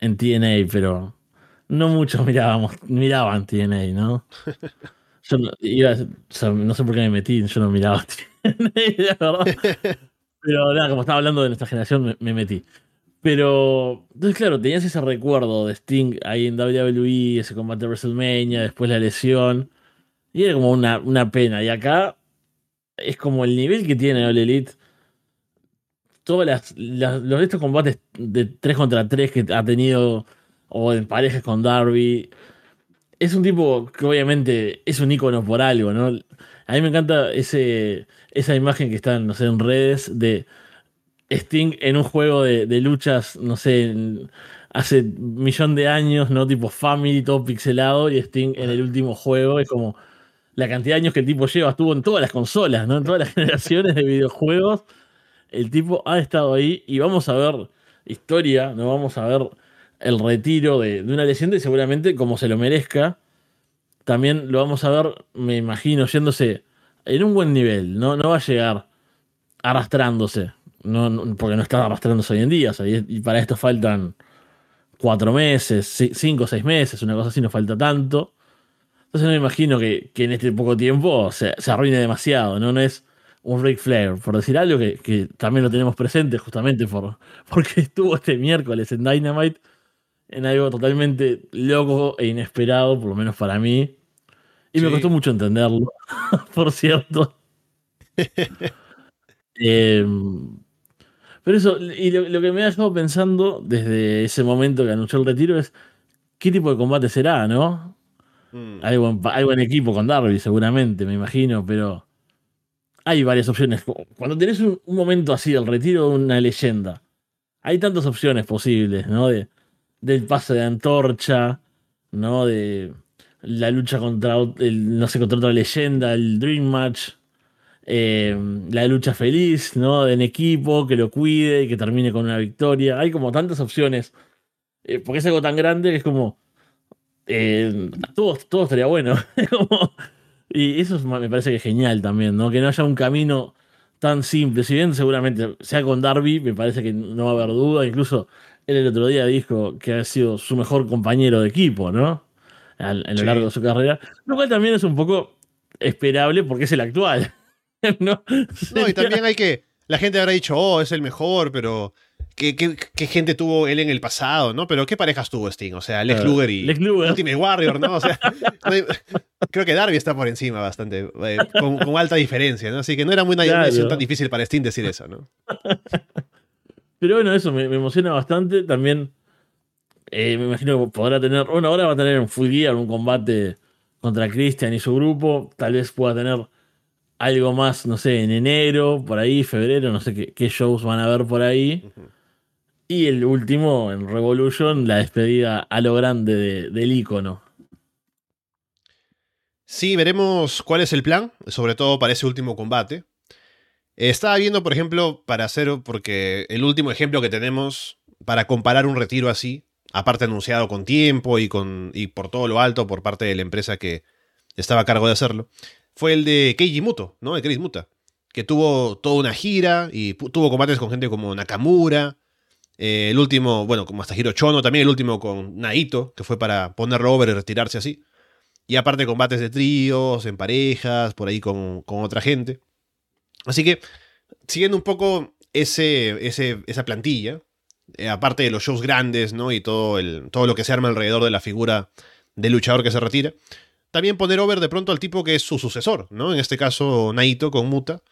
en TNA, pero no muchos mirábamos, miraban TNA, ¿no? Yo no, iba a- o sea, no sé por qué me metí, yo no miraba TNA, la verdad. Pero nada, como estaba hablando de nuestra generación, me, me metí. Pero, entonces, claro, tenías ese recuerdo de Sting ahí en WWE, ese combate de WrestleMania, después la lesión. Y era como una, una pena. Y acá es como el nivel que tiene All Elite. Todas las, las- los estos combates de 3 contra 3 que ha tenido, o en parejas con Darby. Es un tipo que obviamente es un ícono por algo, ¿no? A mí me encanta ese, esa imagen que está, no sé, en redes de Sting en un juego de, de luchas, no sé, hace millón de años, ¿no? Tipo Family, todo pixelado, y Sting en el último juego. Es como la cantidad de años que el tipo lleva, estuvo en todas las consolas, ¿no? En todas las generaciones de videojuegos. El tipo ha estado ahí y vamos a ver historia, ¿no? Vamos a ver el retiro de, de una leyenda y seguramente como se lo merezca. También lo vamos a ver, me imagino, yéndose en un buen nivel, ¿no? No va a llegar arrastrándose, no, no- porque no está arrastrándose hoy en día, o sea, y, y para esto faltan cuatro meses, ci- cinco o seis meses, una cosa así, no falta tanto. Entonces no me imagino que, que en este poco tiempo se, se arruine demasiado, ¿no? No es un Ric Flair, por decir algo que, que también lo tenemos presente justamente por, porque estuvo este miércoles en Dynamite en algo totalmente loco e inesperado, por lo menos para mí. Y me costó mucho entenderlo, por cierto. Eh, pero eso, y lo, lo que me ha dejado pensando desde ese momento que anunció el retiro es qué tipo de combate será, ¿no? Mm. Hay buen, hay buen equipo con Darby, seguramente, me imagino, pero hay varias opciones. Cuando tenés un, un momento así, el retiro de una leyenda, hay tantas opciones posibles, ¿no? De, del pase de antorcha, ¿no? De la lucha contra, el, no sé, contra otra leyenda, el Dream Match, eh, la lucha feliz, ¿no? En equipo, que lo cuide y que termine con una victoria. Hay como tantas opciones. eh, porque es algo tan grande que es como. eh, todo, todo estaría bueno. Como- y eso es- me parece que es genial también, ¿no? Que no haya un camino tan simple. Si bien seguramente sea con Darby, me parece que no va a haber duda. Incluso él el otro día dijo que ha sido su mejor compañero de equipo, ¿no? En lo Sí. largo de su carrera. Lo cual también es un poco esperable porque es el actual. ¿no? No, y también hay que. La gente habrá dicho, oh, es el mejor, pero qué, qué- qué gente tuvo él en el pasado, ¿no? Pero qué parejas tuvo Sting, o sea, Lex Eh, Luger y Lex Luger. Ultimate Warrior, ¿no? O sea, creo que Darby está por encima bastante, eh, con, con alta diferencia, ¿no? Así que no era muy una Claro. decisión tan difícil para Sting decir eso, ¿no? Pero bueno, eso me, me emociona bastante. También eh, me imagino que podrá tener. Bueno, ahora va a tener en Full Gear un combate contra Christian y su grupo. Tal vez pueda tener algo más, no sé, en enero, por ahí, febrero, no sé qué, qué shows van a ver por ahí. Y el último, en Revolution, la despedida a lo grande de- del icono. Sí, veremos cuál es el plan, sobre todo para ese último combate. Estaba viendo, por ejemplo, para hacer, porque el último ejemplo que tenemos para comparar un retiro así, aparte anunciado con tiempo y, con, y por todo lo alto por parte de la empresa que estaba a cargo de hacerlo, fue el de Keiji Muto, ¿no? De Chris Muta, que tuvo toda una gira y tuvo combates con gente como Nakamura, eh, el último, bueno, como hasta Chono, también el último con Naito, que fue para ponerlo over y retirarse así. Y aparte combates de tríos, en parejas, por ahí con, con otra gente. Así que, siguiendo un poco ese, ese, esa plantilla, eh, aparte de los shows grandes, ¿no? Y todo, el, todo lo que se arma alrededor de la figura del luchador que se retira, también poner over de pronto al tipo que es su sucesor, ¿no? En este caso, Naito con Muta.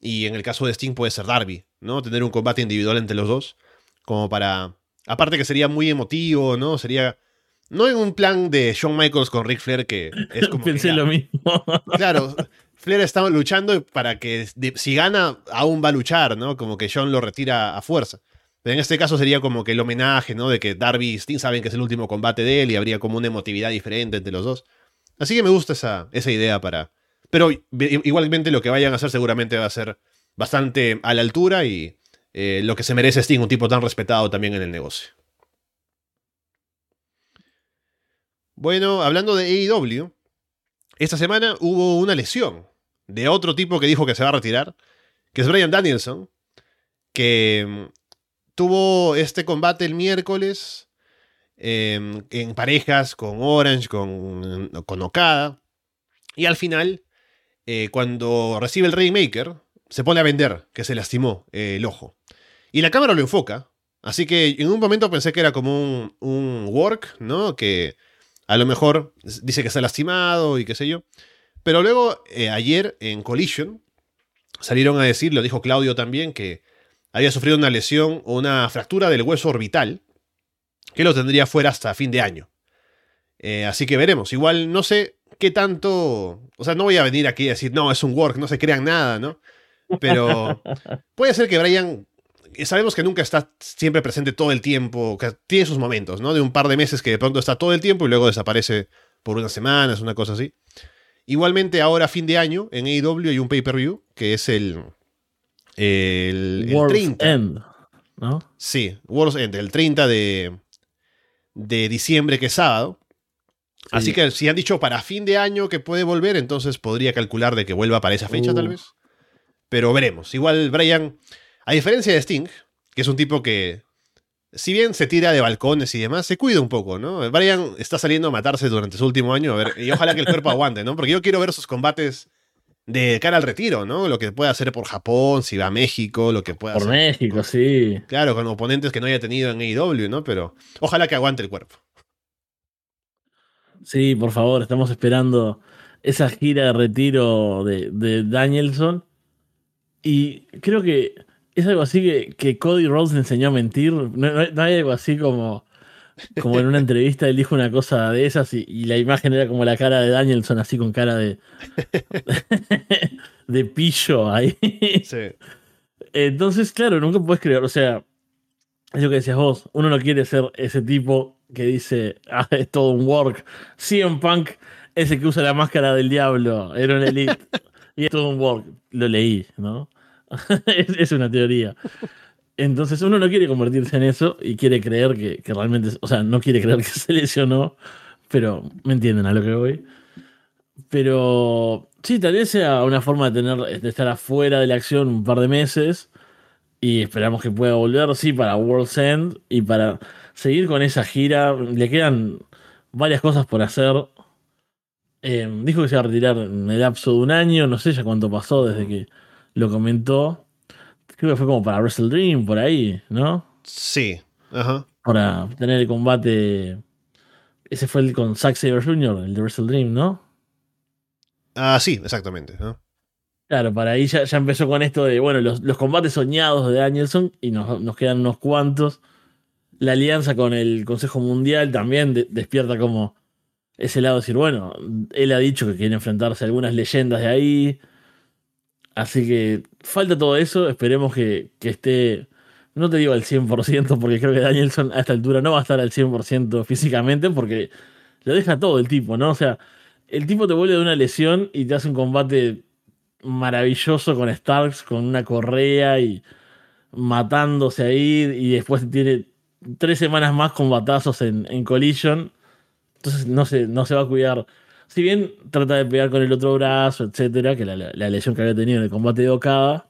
Y en el caso de Sting puede ser Darby, ¿no? Tener un combate individual entre los dos. Como para. Aparte que sería muy emotivo, ¿no? Sería. No en un plan de Shawn Michaels con Ric Flair que es como. que Pensé ya- lo mismo. Claro, Flair está luchando para que si gana, aún va a luchar, ¿no? Como que John lo retira a fuerza. Pero en este caso sería como que el homenaje, ¿no? De que Darby y Sting saben que es el último combate de él y habría como una emotividad diferente entre los dos. Así que me gusta esa, esa idea para. Pero igualmente lo que vayan a hacer seguramente va a ser bastante a la altura y eh, lo que se merece Sting, un tipo tan respetado también en el negocio. Bueno, hablando de AEW, esta semana hubo una lesión de otro tipo que dijo que se va a retirar, que es Brian Danielson, que mm, tuvo este combate el miércoles eh, en parejas con Orange, con, con Okada, y al final, eh, cuando recibe el Rainmaker, se pone a vender, que se lastimó eh, el ojo. Y la cámara lo enfoca, así que en un momento pensé que era como un, un work, ¿no? Que a lo mejor dice que está lastimado y qué sé yo. Pero luego, eh, ayer en Collision, salieron a decir, lo dijo Claudio también, que había sufrido una lesión o una fractura del hueso orbital, que lo tendría fuera hasta fin de año. Eh, así que veremos. Igual no sé qué tanto. O sea, no voy a venir aquí a decir, no, es un work, no se crean nada, ¿no? Pero puede ser que Brian. Sabemos que nunca está siempre presente todo el tiempo, que tiene sus momentos, ¿no? De un par de meses que de pronto está todo el tiempo y luego desaparece por unas semanas, una cosa así. Igualmente, ahora fin de año, en AEW hay un pay-per-view que es el. El, el World's 30. End, ¿no? Sí, World's End, el 30 de, de diciembre, que es sábado. Así Sí. que si han dicho para fin de año que puede volver, entonces podría calcular de que vuelva para esa fecha, tal Uh. vez. Pero veremos. Igual Brian, a diferencia de Sting, que es un tipo que, si bien se tira de balcones y demás, se cuida un poco, ¿no? Brian está saliendo a matarse durante su último año, a ver, y ojalá que el cuerpo aguante, ¿no? Porque yo quiero ver sus combates de cara al retiro, ¿no? Lo que puede hacer por Japón, si va a México, lo que pueda Por hacer. México, sí. Claro, con oponentes que no haya tenido en AEW, ¿no? Pero ojalá que aguante el cuerpo. Sí, por favor, estamos esperando esa gira de retiro de, de Danielson. Y creo que es algo así que, que Cody Rhodes le enseñó a mentir. No, no- no hay algo así como, como en una entrevista él dijo una cosa de esas y, y la imagen era como la cara de Danielson, así con cara de, de pillo ahí. Sí. Entonces, claro, nunca puedes creer, o sea, es lo que decías vos, uno no quiere ser ese tipo que dice, ah, es todo un work. CM Punk, ese que usa la máscara del diablo, era un elite, y es todo un work. Lo leí, ¿no? es, es una teoría. Entonces uno no quiere convertirse en eso y quiere creer que, que realmente, o sea, no quiere creer que se lesionó, pero me entienden a lo que voy. Pero sí, tal vez sea una forma de tener, de estar afuera de la acción un par de meses. Y esperamos que pueda volver, sí, para World's End y para seguir con esa gira. Le quedan varias cosas por hacer. Eh, dijo que se va a retirar en el lapso de un año, no sé ya cuánto pasó desde que lo comentó. Creo que fue como para Wrestle Dream, por ahí, ¿no? Sí, ajá. Para tener el combate. Ese fue el con Zack Saber Jr., el de Wrestle Dream, ¿no? Ah, sí, exactamente. Claro, para ahí ya, empezó con esto de, bueno, los, combates soñados de Danielson y nos, quedan unos cuantos. La alianza con el Consejo Mundial también despierta como ese lado de decir, bueno, él ha dicho que quiere enfrentarse a algunas leyendas de ahí. Así que falta todo eso, esperemos que, que esté, no te digo al 100%, porque creo que Danielson a esta altura no va a estar al 100% físicamente, porque lo deja todo el tipo, ¿no? O sea, el tipo te vuelve de una lesión y te hace un combate maravilloso con Starks, con una correa y matándose ahí, y después tiene tres semanas más con batazos en, en Collision. Entonces no se, no se va a cuidar. Si bien trata de pegar con el otro brazo, etcétera, que la, la, lesión que había tenido en el combate de Okada,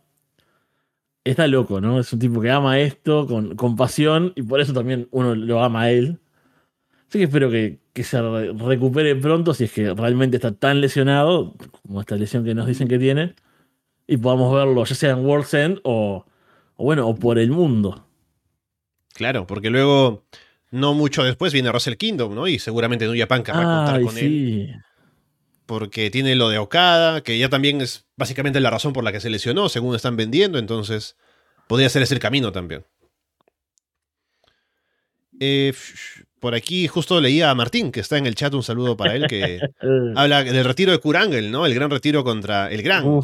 está loco, ¿no? Es un tipo que ama esto con, con pasión y por eso también uno lo ama a él. Así que espero que, que se recupere pronto si es que realmente está tan lesionado, como esta lesión que nos dicen que tiene, y podamos verlo ya sea en World's End o, bueno, o por el mundo. Claro, porque luego, no mucho después, viene Russell Kingdom, ¿no? Y seguramente New Japan querrá contar con él. Porque tiene lo de Okada, que ya también es básicamente la razón por la que se lesionó, según están vendiendo, entonces podría ser ese el camino también. Eh, por aquí justo leía a Martín, que está en el chat, un saludo para él, que habla del retiro de Kurangel, ¿no? El gran retiro contra el gran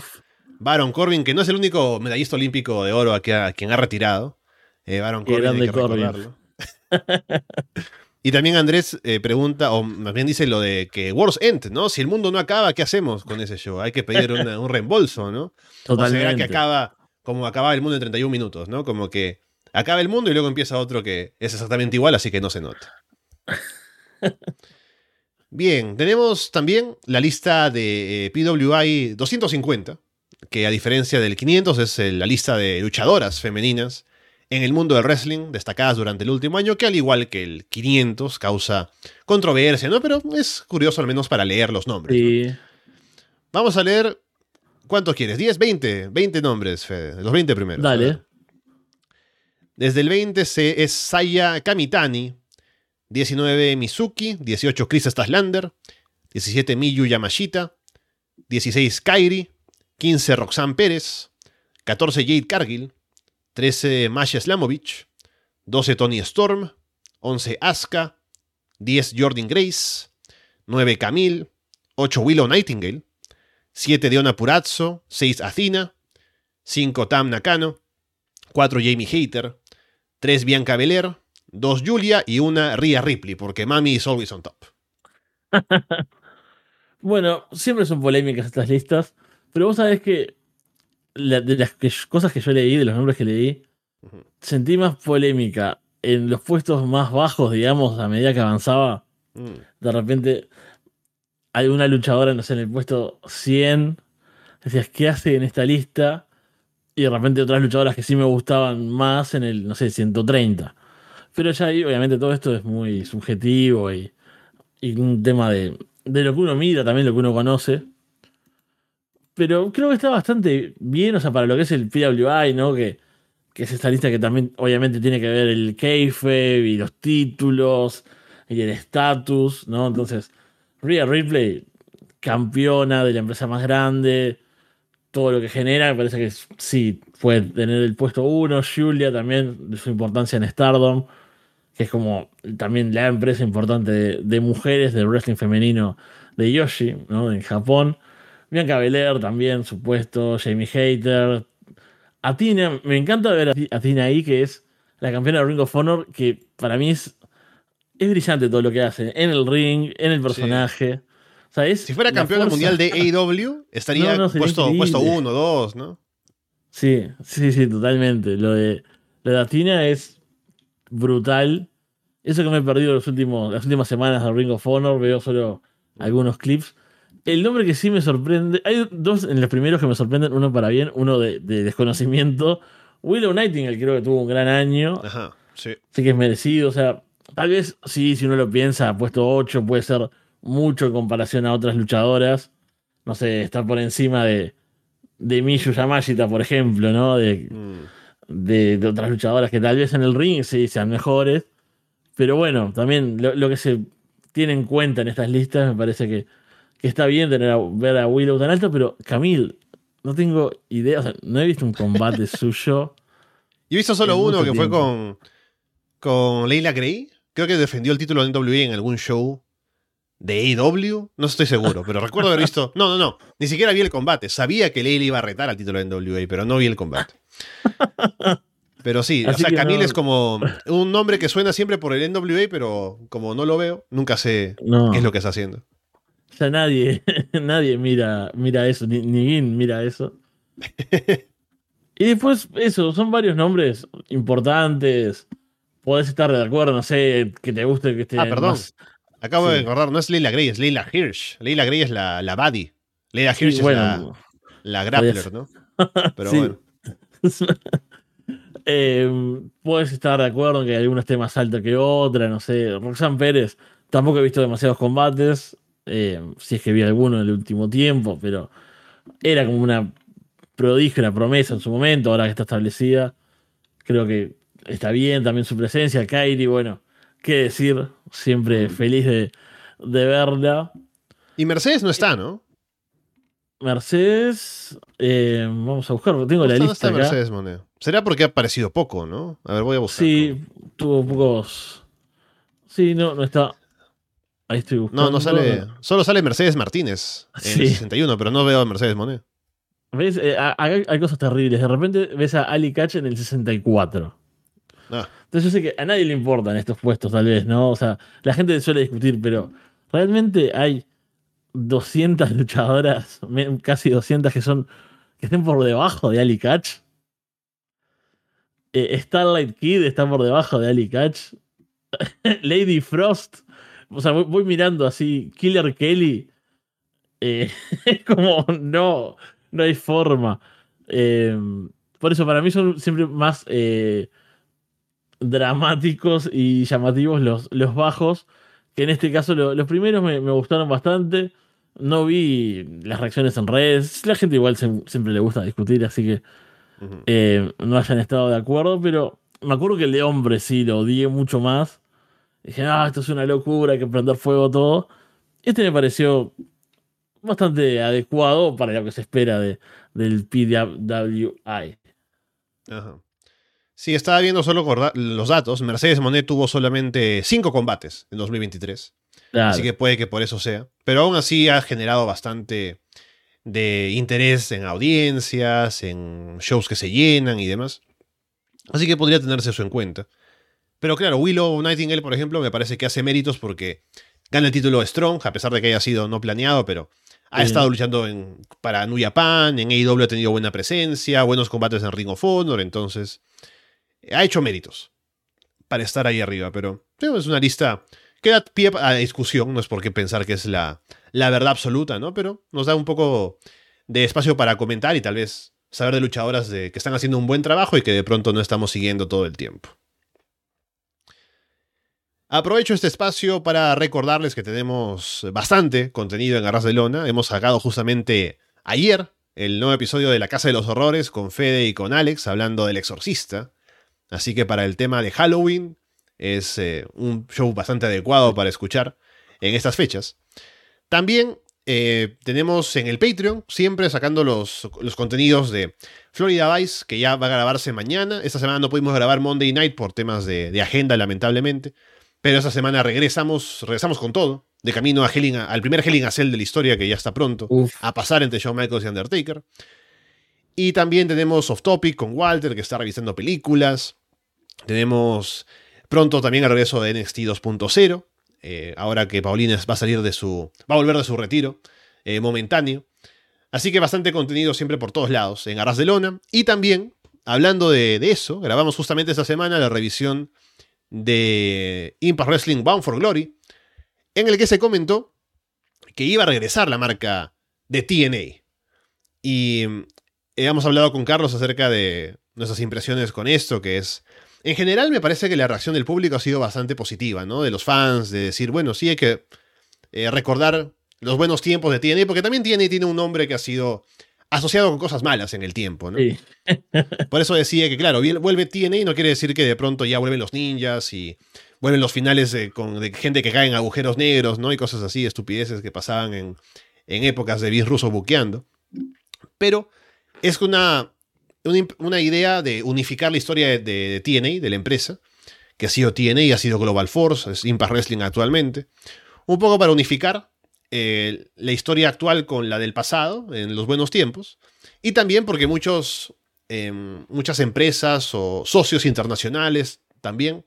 Baron Corbin, que no es el único medallista olímpico de oro a, quien ha retirado. Eh, Baron Corbin, hay que recordarlo. y también Andrés eh, pregunta, o más bien dice lo de que Wars End, ¿no? Si el mundo no acaba, ¿qué hacemos con ese show? Hay que pedir un reembolso, ¿no? Totalmente. O sea, que acaba como acababa el mundo en 31 minutos, ¿no? Como que acaba el mundo y luego empieza otro que es exactamente igual, así que no se nota. Bien, tenemos también la lista de eh, PWI 250, que a diferencia del 500 es eh, la lista de luchadoras femeninas en el mundo del wrestling destacadas durante el último año, que al igual que el 500 causa controversia, ¿no? Pero es curioso al menos para leer los nombres. Vamos a leer, ¿cuántos quieres? ¿10? ¿20? 20 nombres, Fede, los 20 primeros. Dale. Desde el 20 se es Saya Kamitani, 19 Mizuki, 18 Chris Staslander, 17 Miyu Yamashita, 16 Kairi, 15 Roxanne Pérez, 14 Jade Cargill, 13 Masha Slamovich, 12 Tony Storm, 11 Asuka, 10 Jordan Grace, 9 Camille, 8 Willow Nightingale, 7 Diona Purazzo, 6 Athena, 5 Tam Nakano, 4 Jamie Hater, 3 Bianca Belair, dos Julia y una Rhea Ripley, porque Mami is always on top. bueno, siempre son polémicas estas listas, pero vos sabés que de las cosas que yo leí, de los nombres que leí, sentí más polémica en los puestos más bajos, digamos, a medida que avanzaba. Mm. De repente, hay una luchadora, no sé, en el puesto 100, decías, ¿qué hace en esta lista? Y de repente otras luchadoras que sí me gustaban más en el, no sé, 130. Pero ya ahí, obviamente, todo esto es muy subjetivo y, un tema de, lo que uno mira, también lo que uno conoce. Pero creo que está bastante bien, o sea, para lo que es el PWI, ¿no? Que, que es esta lista que también, obviamente, tiene que ver el kayfabe y los títulos y el estatus, ¿no? Entonces, Rhea Ripley, campeona de la empresa más grande, todo lo que genera, me parece que sí, puede tener el puesto uno. Julia también, de su importancia en Stardom que es como también la empresa importante de, mujeres del wrestling femenino de Yoshi, ¿no? En Japón. Bianca Belair también, supuesto, Jamie Hater. Atina, me encanta ver a Tina ahí, que es la campeona de Ring of Honor, que para mí es, es brillante todo lo que hace, en el ring, en el personaje. si fuera campeona mundial de AEW, estaría puesto, puesto uno, dos, ¿no? Sí, sí, sí, totalmente. Lo de, lo de Atina es brutal. Eso que me he perdido los últimos, las últimas semanas de Ring of Honor, veo solo algunos clips. El nombre que sí me sorprende, hay dos en los primeros que me sorprenden, uno para bien, uno de, desconocimiento. Willow Nightingale creo que tuvo un gran año. Ajá, sí. Que es merecido, o sea, tal vez sí, si uno lo piensa, puesto 8 puede ser mucho en comparación a otras luchadoras. No sé, está por encima de, de Miyu Yamashita, por ejemplo, ¿no? De, mm de, de otras luchadoras que tal vez en el ring sí sean mejores. Pero bueno, también lo, lo que se tiene en cuenta en estas listas me parece que, que está bien tener a, ver a Willow tan alto, pero Camille, no tengo idea, o sea, no he visto un combate suyo. Yo he visto solo En uno que fue con, con Leila Gray. Creo que defendió el título de NWA en algún show de AEW. No estoy seguro, pero recuerdo haber visto. No, no, no. Ni siquiera vi el combate. Sabía que Leila iba a retar al título de NWA, pero no vi el combate. Pero sí, o Así sea, que Camille no- es como un nombre que suena siempre por el NWA, pero como no lo veo, nunca sé No, qué es lo que está haciendo. Ya nadie, nadie mira, mira eso, ni, ni Gin mira eso. Y después, eso, son varios nombres importantes. Podés estar de acuerdo, no sé, que te guste que esté Ah, perdón. más- Acabo de recordar, no es Leila Gray, es Leila Hirsch. Leila Gray es la, la baddie. Leila Sí, Hirsch es la, bueno, la grappler, ¿no? Pero Sí. bueno. Eh, puedes estar de acuerdo en que alguna esté más alta que otra, no sé. Roxanne Pérez, tampoco he visto demasiados combates, eh, si es que vi alguno en el último tiempo, pero era como una prodigio, una promesa en su momento, ahora que está establecida. Creo que está bien también su presencia. Kairi, bueno, qué decir, siempre feliz de, de verla. Y Mercedes no está, ¿no? Mercedes, eh, vamos a buscar, tengo la ¿Dónde lista está acá. Mercedes Monet? Será porque ha aparecido poco, ¿no? A ver, voy a buscar. Sí, tuvo pocos. Sí, no, no está. Ahí estoy buscando. No, no sale. Solo sale Mercedes Martínez en Sí. el 61, pero no veo a Mercedes Monet. ¿Ves? Eh, a- acá hay cosas terribles. De repente ves a Ali Catch en el 64. Ah, Entonces yo sé que a nadie le importan estos puestos, tal vez, ¿no? O sea, la gente suele discutir, pero realmente hay 200 luchadoras, casi 200 que son que estén por debajo de Ali Catch. Eh, Starlight Kid está por debajo de Ali Catch. Lady Frost. O sea, voy, voy mirando así. Killer Kelly. eh, es como, no, no hay forma. Eh, por eso, para mí son siempre más eh, dramáticos y llamativos los, los bajos. Que en este caso lo- los primeros me, me gustaron bastante. No vi las reacciones en redes. La gente igual se- siempre le gusta discutir, así que eh, no hayan estado de acuerdo, pero me acuerdo que el de hombre sí lo odié mucho más. Dije, ah, esto es una locura, hay que prender fuego todo. Este me pareció bastante adecuado para lo que se espera de, del PWI. Ajá. Sí, estaba viendo solo los datos. Mercedes Monet tuvo solamente cinco combates en 2023. Claro. Así que puede que por eso sea. Pero aún así ha generado bastante de interés en audiencias, en shows que se llenan y demás. Así que podría tenerse eso en cuenta. Pero claro, Willow Nightingale, por ejemplo, me parece que hace méritos porque gana el título de Strong, a pesar de que haya sido no planeado, pero ha Sí. estado luchando en, para New Japan, en AEW ha tenido buena presencia, buenos combates en Ring of Honor, entonces ha hecho méritos para estar ahí arriba, pero es una lista que da pie a discusión, no es por qué pensar que es la, la verdad absoluta, ¿no? Pero nos da un poco de espacio para comentar y tal vez saber de luchadoras de, que están haciendo un buen trabajo y que de pronto no estamos siguiendo todo el tiempo. Aprovecho este espacio para recordarles que tenemos bastante contenido en Arras de Lona. Hemos sacado justamente ayer el nuevo episodio de La Casa de los Horrores con Fede y con Alex hablando del exorcista. Así que para el tema de Halloween es eh, un show bastante adecuado para escuchar en estas fechas. También eh, tenemos en el Patreon siempre sacando los, los contenidos de Florida Vice, que ya va a grabarse mañana. Esta semana no pudimos grabar Monday Night por temas de, de agenda, lamentablemente. Pero esta semana regresamos, regresamos con todo. De camino a al primer Hell in a Cell de la historia, que ya está pronto Uf, a pasar entre Shawn Michaels y Undertaker. Y también tenemos Off Topic con Walter, que está revisando películas. Tenemos pronto también el regreso de NXT 2.0. eh, ahora que Paulina va a salir de su. va a volver de su retiro eh, momentáneo. Así que bastante contenido siempre por todos lados en Arras de Lona. Y también, hablando de, de eso, grabamos justamente esta semana la revisión de Impact Wrestling Bound for Glory, en el que se comentó que iba a regresar la marca de TNA. Y mm, hemos hablado con Carlos acerca de nuestras impresiones con esto, que es... En general me parece que la reacción del público ha sido bastante positiva, ¿no? De los fans, de decir, bueno, sí hay que eh, recordar los buenos tiempos de TNA, porque también TNA tiene un nombre que ha sido asociado con cosas malas en el tiempo, ¿no? Sí. Por eso decía que, claro, vuelve TNA no quiere decir que de pronto ya vuelven los ninjas y vuelven los finales de, con, de gente que cae en agujeros negros, ¿no? Y cosas así, estupideces que pasaban en, en épocas de Vince Russo buqueando. Pero es una, una, imp- una idea de unificar la historia de, de, de TNA, de la empresa, que ha sido TNA y ha sido Global Force, es Impact Wrestling actualmente. Un poco para unificar eh, la historia actual con la del pasado, en los buenos tiempos. Y también porque muchos, eh, muchas empresas o socios internacionales también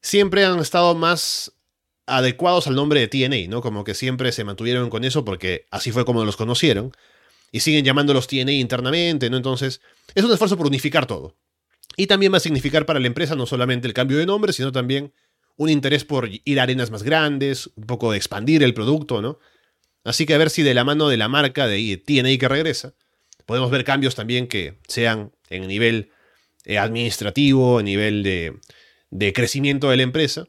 siempre han estado más adecuados al nombre de TNA, ¿no? Como que siempre se mantuvieron con eso porque así fue como los conocieron. Y siguen llamándolos TNA internamente, ¿no? Entonces, es un esfuerzo por unificar todo. Y también va a significar para la empresa no solamente el cambio de nombre, sino también un interés por ir a arenas más grandes, un poco de expandir el producto, ¿no? Así que a ver si de la mano de la marca de TNA que regresa, podemos ver cambios también que sean en nivel eh, administrativo, en nivel de, crecimiento de la empresa,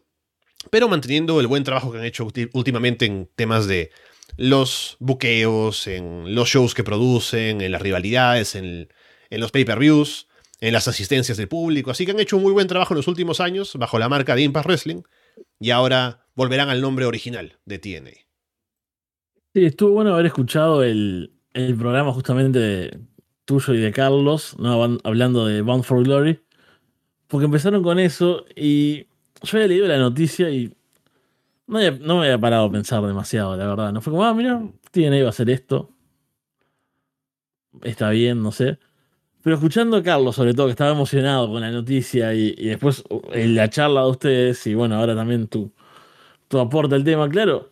pero manteniendo el buen trabajo que han hecho últimamente en temas de los buqueos, en los shows que producen, en las rivalidades, en, en los pay-per-views, en las asistencias del público. Así que han hecho un muy buen trabajo en los últimos años bajo la marca de Impact Wrestling y ahora volverán al nombre original de TNA. Sí, estuvo bueno haber escuchado el, el programa justamente de- tuyo y de Carlos, hablando de Bound for Glory, porque empezaron con eso y yo había leído la noticia y no, no me había parado a pensar demasiado, la verdad. No fue como, ah, mira, TNA va a hacer esto. Está bien, no sé. Pero escuchando a Carlos, sobre todo, que estaba emocionado con la noticia y, y después uh, en la charla de ustedes, y bueno, ahora también tu, tu aporte al tema, claro,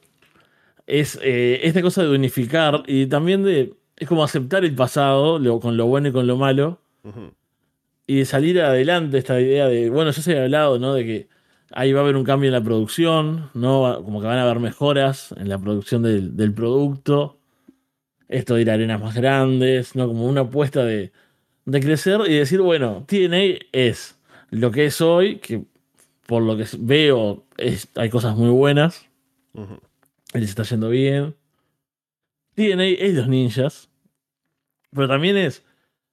es eh, esta cosa de unificar y también de. Es como aceptar el pasado lo- con lo bueno y con lo malo y de salir adelante esta idea de. Bueno, ya se había hablado, ¿no? De que ahí va a haber un cambio en la producción, ¿no? Como que van a haber mejoras en la producción del, del producto. Esto de ir a arenas más grandes, ¿no? Como una apuesta de, de crecer y decir, bueno, TNA es lo que es hoy, que por lo que veo es, hay cosas muy buenas Ujú. les está yendo bien. TNA es los ninjas. Pero también es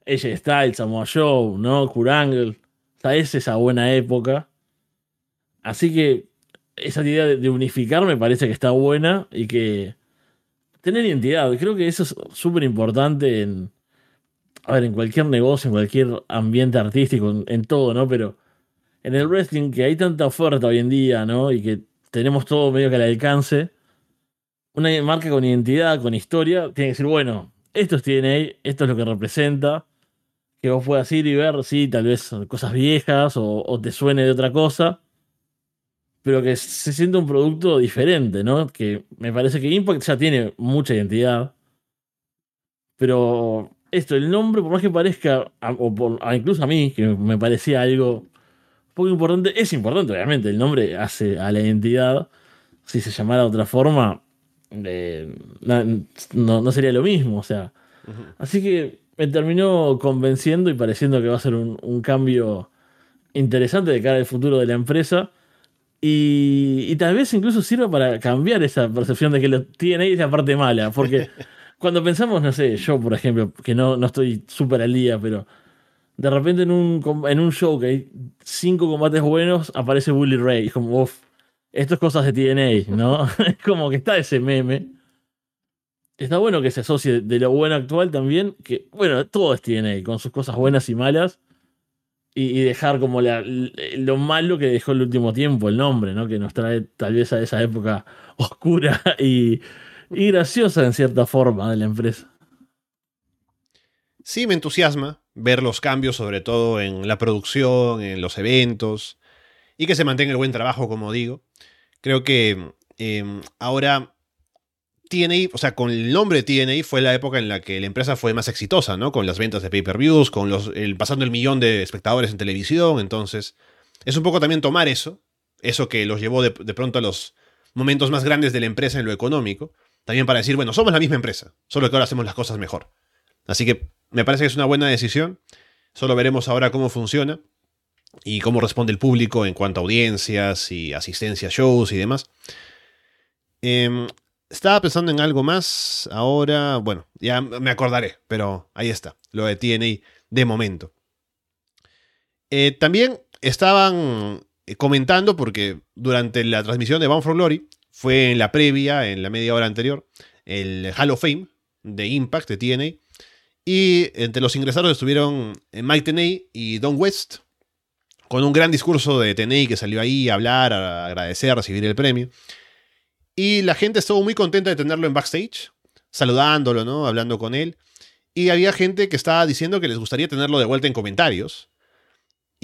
AJ Styles, Samoa Joe, ¿no? Kurangle. O sea, es esa buena época. Así que esa idea de, de unificar me parece que está buena y que tener identidad. Creo que eso es súper importante en, a ver, en cualquier negocio, en cualquier ambiente artístico, en, todo, ¿no? Pero en el wrestling, que hay tanta oferta hoy en día, ¿no? Y que tenemos todo medio que al alcance una marca con identidad, con historia, tiene que decir, bueno, esto es TNA, esto es lo que representa, que vos puedas ir y ver, sí, tal vez cosas viejas o, o te suene de otra cosa, pero que se sienta un producto diferente, ¿no? Que me parece que Impact ya tiene mucha identidad, pero esto, el nombre, por más que parezca, a- o por- a- incluso a mí, que me parecía algo poco importante, es importante, obviamente, el nombre hace a la identidad, si se llamara de otra forma, eh, no, no sería lo mismo. O sea, así que me terminó convenciendo y pareciendo que va a ser un, un cambio interesante de cara al futuro de la empresa. Y, y tal vez incluso sirva para cambiar esa percepción de que lo tiene es la parte mala. Porque cuando pensamos, no sé, yo por ejemplo, que no, no estoy súper al día, pero de repente en un, en un show que hay cinco combates buenos, aparece Bully Ray. Es como, uff, esto es cosas de TNA, ¿no? es como que está ese meme. Está bueno que se asocie de lo bueno actual también, que, bueno, todo es TNA, con sus cosas buenas y malas, y, y dejar como la- lo malo que dejó el último tiempo, el nombre, ¿no? Que nos trae tal vez a esa época oscura y, y graciosa en cierta forma de la empresa. Sí, me entusiasma ver los cambios, sobre todo en la producción, en los eventos, y que se mantenga el buen trabajo, como digo. Creo que eh, ahora TNA, o sea, con el nombre TNA fue la época en la que la empresa fue más exitosa, ¿no? Con las ventas de pay-per-views, con los, el, pasando el millón de espectadores en televisión, entonces es un poco también tomar eso, eso que los llevó de, de pronto a los momentos más grandes de la empresa en lo económico, también para decir, bueno, somos la misma empresa, solo que ahora hacemos las cosas mejor. Así que me parece que es una buena decisión. Solo veremos ahora cómo funciona y cómo responde el público en cuanto a audiencias y asistencia a shows y demás. Eh, estaba pensando en algo más. Ahora, bueno, ya me acordaré, pero ahí está, lo de TNA de momento. Eh, también estaban comentando, porque durante la transmisión de Bound for Glory, fue en la previa, en la media hora anterior, el Hall of Fame de Impact, de TNA. Y entre los ingresados estuvieron eh, Mike Tenay y Don West, con un gran discurso de Tenay que salió ahí a hablar, a agradecer, a recibir el premio. Y la gente estuvo muy contenta de tenerlo en backstage, saludándolo, ¿no? Hablando con él. Y había gente que estaba diciendo que les gustaría tenerlo de vuelta en comentarios.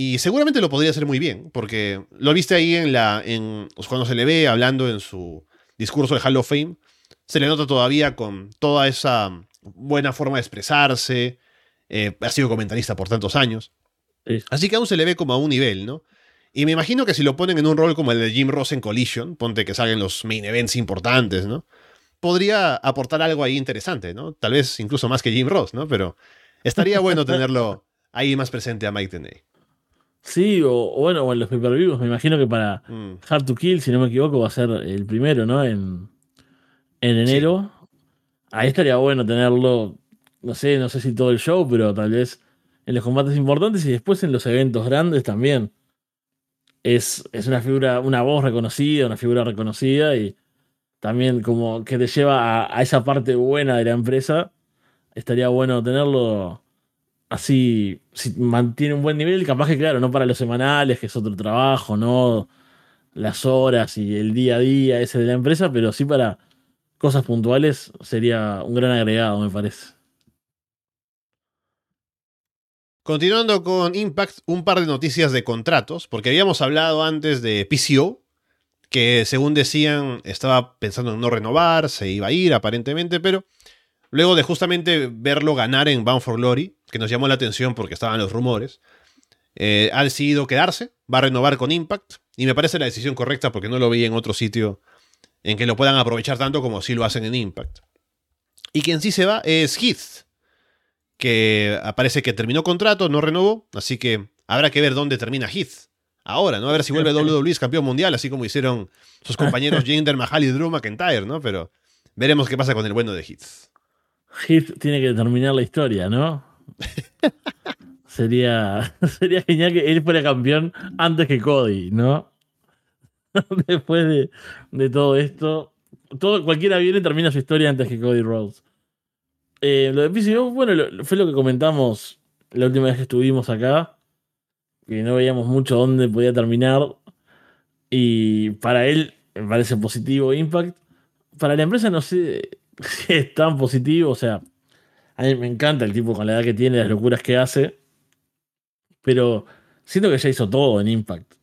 Y seguramente lo podría hacer muy bien, porque lo viste ahí en la. En, pues, cuando se le ve hablando en su discurso de Hall of Fame. Se le nota todavía con toda esa buena forma de expresarse. Eh, ha sido comentarista por tantos años. Sí. Así que aún se le ve como a un nivel, ¿no? Y me imagino que si lo ponen en un rol como el de Jim Ross en Collision, ponte que salgan los main events importantes, ¿no? Podría aportar algo ahí interesante, ¿no? Tal vez incluso más que Jim Ross, ¿no? Pero estaría bueno tenerlo ahí más presente a Mike Tenay. Sí, o, o bueno, o en los pay-per-views. Me imagino que para Mm. Hard to Kill, si no me equivoco, va a ser el primero, ¿no? En, en enero. Ahí estaría bueno tenerlo, no sé, no sé si todo el show, pero tal vez en los combates importantes y después en los eventos grandes también. Es, es una figura, una voz reconocida, una figura reconocida y también como que te lleva a, a esa parte buena de la empresa. Estaría bueno tenerlo así, si mantiene un buen nivel, capaz que claro, no para los semanales, que es otro trabajo, no las horas y el día a día ese de la empresa, pero sí para cosas puntuales sería un gran agregado, me parece. Continuando con Impact, un par de noticias de contratos, porque habíamos hablado antes de PCO, que según decían estaba pensando en no renovar, se iba a ir aparentemente, pero luego de justamente verlo ganar en Bound for Glory, que nos llamó la atención porque estaban los rumores, eh, ha decidido quedarse, va a renovar con Impact, y me parece la decisión correcta porque no lo vi en otro sitio en que lo puedan aprovechar tanto como si lo hacen en Impact. Y quien sí se va es Heath, que aparece que terminó contrato, no renovó, así que habrá que ver dónde termina Heath. Ahora, ¿no? A ver si vuelve WWE campeón mundial, así como hicieron sus compañeros Jinder Mahal y Drew McIntyre, ¿no? Pero veremos qué pasa con el bueno de Heath. Heath tiene que terminar la historia, ¿no? sería, sería genial que él fuera campeón antes que Cody, ¿no? Después de, de todo esto, todo, cualquiera viene y termina su historia antes que Cody Rhodes. Eh, lo de PCO, bueno, lo- fue lo que comentamos la última vez que estuvimos acá, que no veíamos mucho dónde podía terminar. Y para él me parece positivo Impact. Para la empresa no sé es tan positivo, o sea, a mí me encanta el tipo con la edad que tiene, las locuras que hace, pero siento que ya hizo todo en Impact.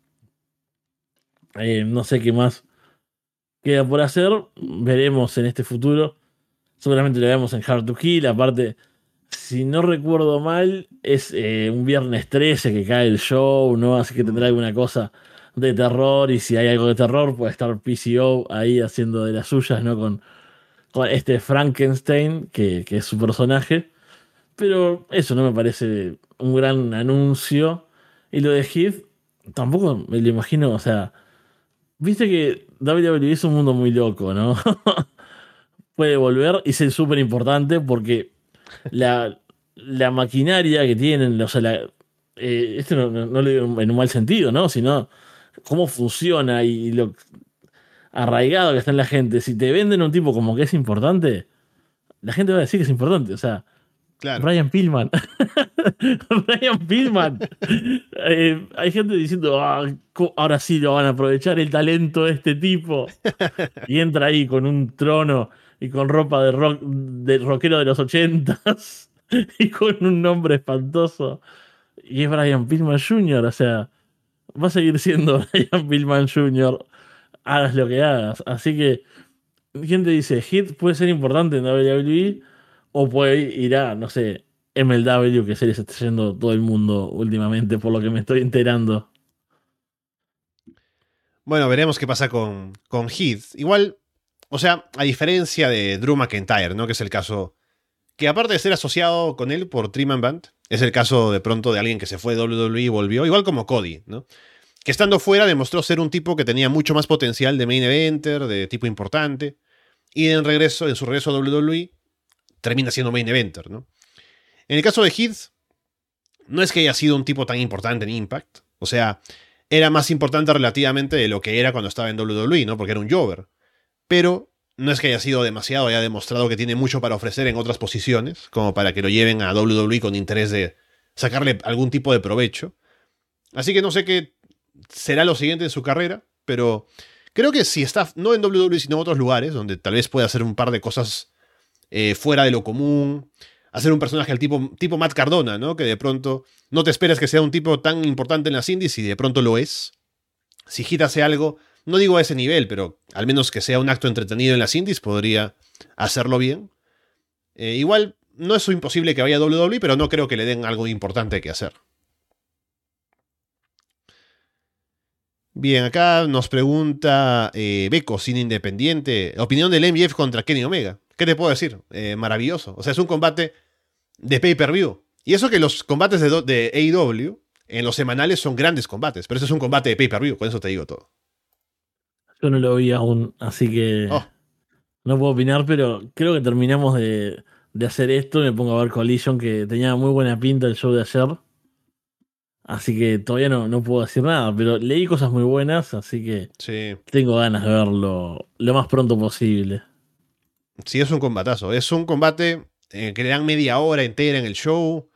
Eh, no sé qué más queda por hacer, veremos en este futuro. Seguramente lo veamos en Hard to Kill, aparte, si no recuerdo mal, es eh, un viernes 13 que cae el show, ¿no? Así que tendrá alguna cosa de terror y si hay algo de terror puede estar PCO ahí haciendo de las suyas, ¿no? Con, este Frankenstein, que, que es su personaje. Pero eso no me parece un gran anuncio. Y lo de Heath, tampoco me lo imagino, o sea, viste que WWE es un mundo muy loco, ¿no? Puede volver y ser súper importante porque la, la maquinaria que tienen, o sea, la- eh, no, no- no digo en un mal sentido, ¿no? Sino cómo funciona y lo arraigado que está en la gente. Si te venden un tipo como que es importante, la gente va a decir que es importante. O sea, Claro. Brian Pillman. Brian Pillman. Eh, hay gente diciendo, "Ah, ahora sí lo van a aprovechar el talento de este tipo. Y entra ahí con un trono y con ropa de rock de rockero de los ochentas y con un nombre espantoso. Y es Brian Pillman Jr., o sea, va a seguir siendo Brian Pillman Jr., hagas lo que hagas. Así que, ¿quién te dice? Hit puede ser importante en WWE o puede ir a, no sé, MLW, que series está yendo todo el mundo últimamente, por lo que me estoy enterando. Bueno, veremos qué pasa con, con Heath. Igual, o sea, a diferencia de Drew McIntyre, ¿no? Que es el caso. Que aparte de ser asociado con él por Three Man Band, es el caso de pronto de alguien que se fue de WWE y volvió, igual como Cody, ¿no? Que estando fuera demostró ser un tipo que tenía mucho más potencial de main eventer, de tipo importante. Y en, regreso, en su regreso a WWE termina siendo main eventer, ¿no? En el caso de Heath, no es que haya sido un tipo tan importante en Impact. O sea, era más importante relativamente de lo que era cuando estaba en WWE, ¿no? Porque era un Jover. Pero no es que haya sido demasiado, haya demostrado que tiene mucho para ofrecer en otras posiciones, como para que lo lleven a WWE con interés de sacarle algún tipo de provecho. Así que no sé qué será lo siguiente en su carrera, pero creo que si está, no en WWE, sino en otros lugares, donde tal vez pueda hacer un par de cosas eh, fuera de lo común, hacer un personaje al tipo, tipo Matt Cardona, ¿no? Que de pronto no te esperas que sea un tipo tan importante en las indies y de pronto lo es. Si Hit hace algo no digo a ese nivel, pero al menos que sea un acto entretenido en las indies, podría hacerlo bien. Eh, igual, no es imposible que vaya a WWE, pero no creo que le den algo importante que hacer. Bien, acá nos pregunta eh, Beco, sin independiente, opinión del MJF contra Kenny Omega. ¿Qué te puedo decir? Eh, maravilloso. O sea, es un combate de pay-per-view. Y eso que los combates de, de AEW en los semanales son grandes combates, pero eso es un combate de pay-per-view, con eso te digo todo. Yo no lo vi aún, así que oh. no puedo opinar, pero creo que terminamos de, hacer esto. Me pongo a ver Collision, que tenía muy buena pinta el show de ayer. Así que todavía no, no puedo decir nada, pero leí cosas muy buenas, así que tengo ganas de verlo lo más pronto posible. Sí, es un combatazo. Es un combate eh, que le dan media hora entera en el show.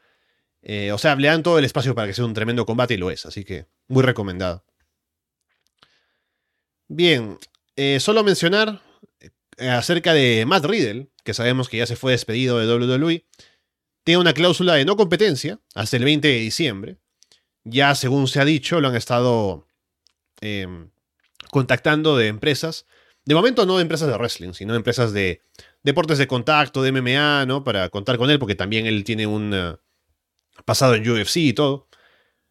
Eh, o sea, le dan todo el espacio para que sea un tremendo combate y lo es, así que muy recomendado. Bien, eh, solo mencionar acerca de Matt Riddle, que sabemos que ya se fue despedido de WWE, tiene una cláusula de no competencia hasta el 20 de diciembre. Ya según se ha dicho, lo han estado em, contactando de empresas. De momento no de empresas de wrestling, sino de empresas de deportes de contacto, de MMA, ¿no? Para contar con él, porque también él tiene un eh, pasado en UFC y todo.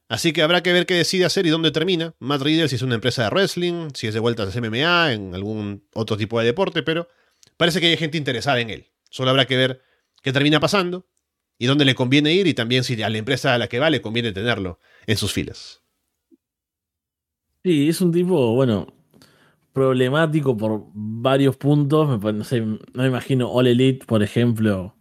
Así que habrá que ver qué decide hacer y dónde termina. Matt Riddle si es una empresa de wrestling, si es de vueltas a MMA, en algún otro tipo de deporte, pero parece que hay gente interesada en él. Solo habrá que ver qué termina pasando y dónde le conviene ir y también si a la empresa a la que va le conviene tenerlo en sus filas. Sí, es un tipo, bueno, problemático por varios puntos. No, sé, no me imagino All Elite, por ejemplo,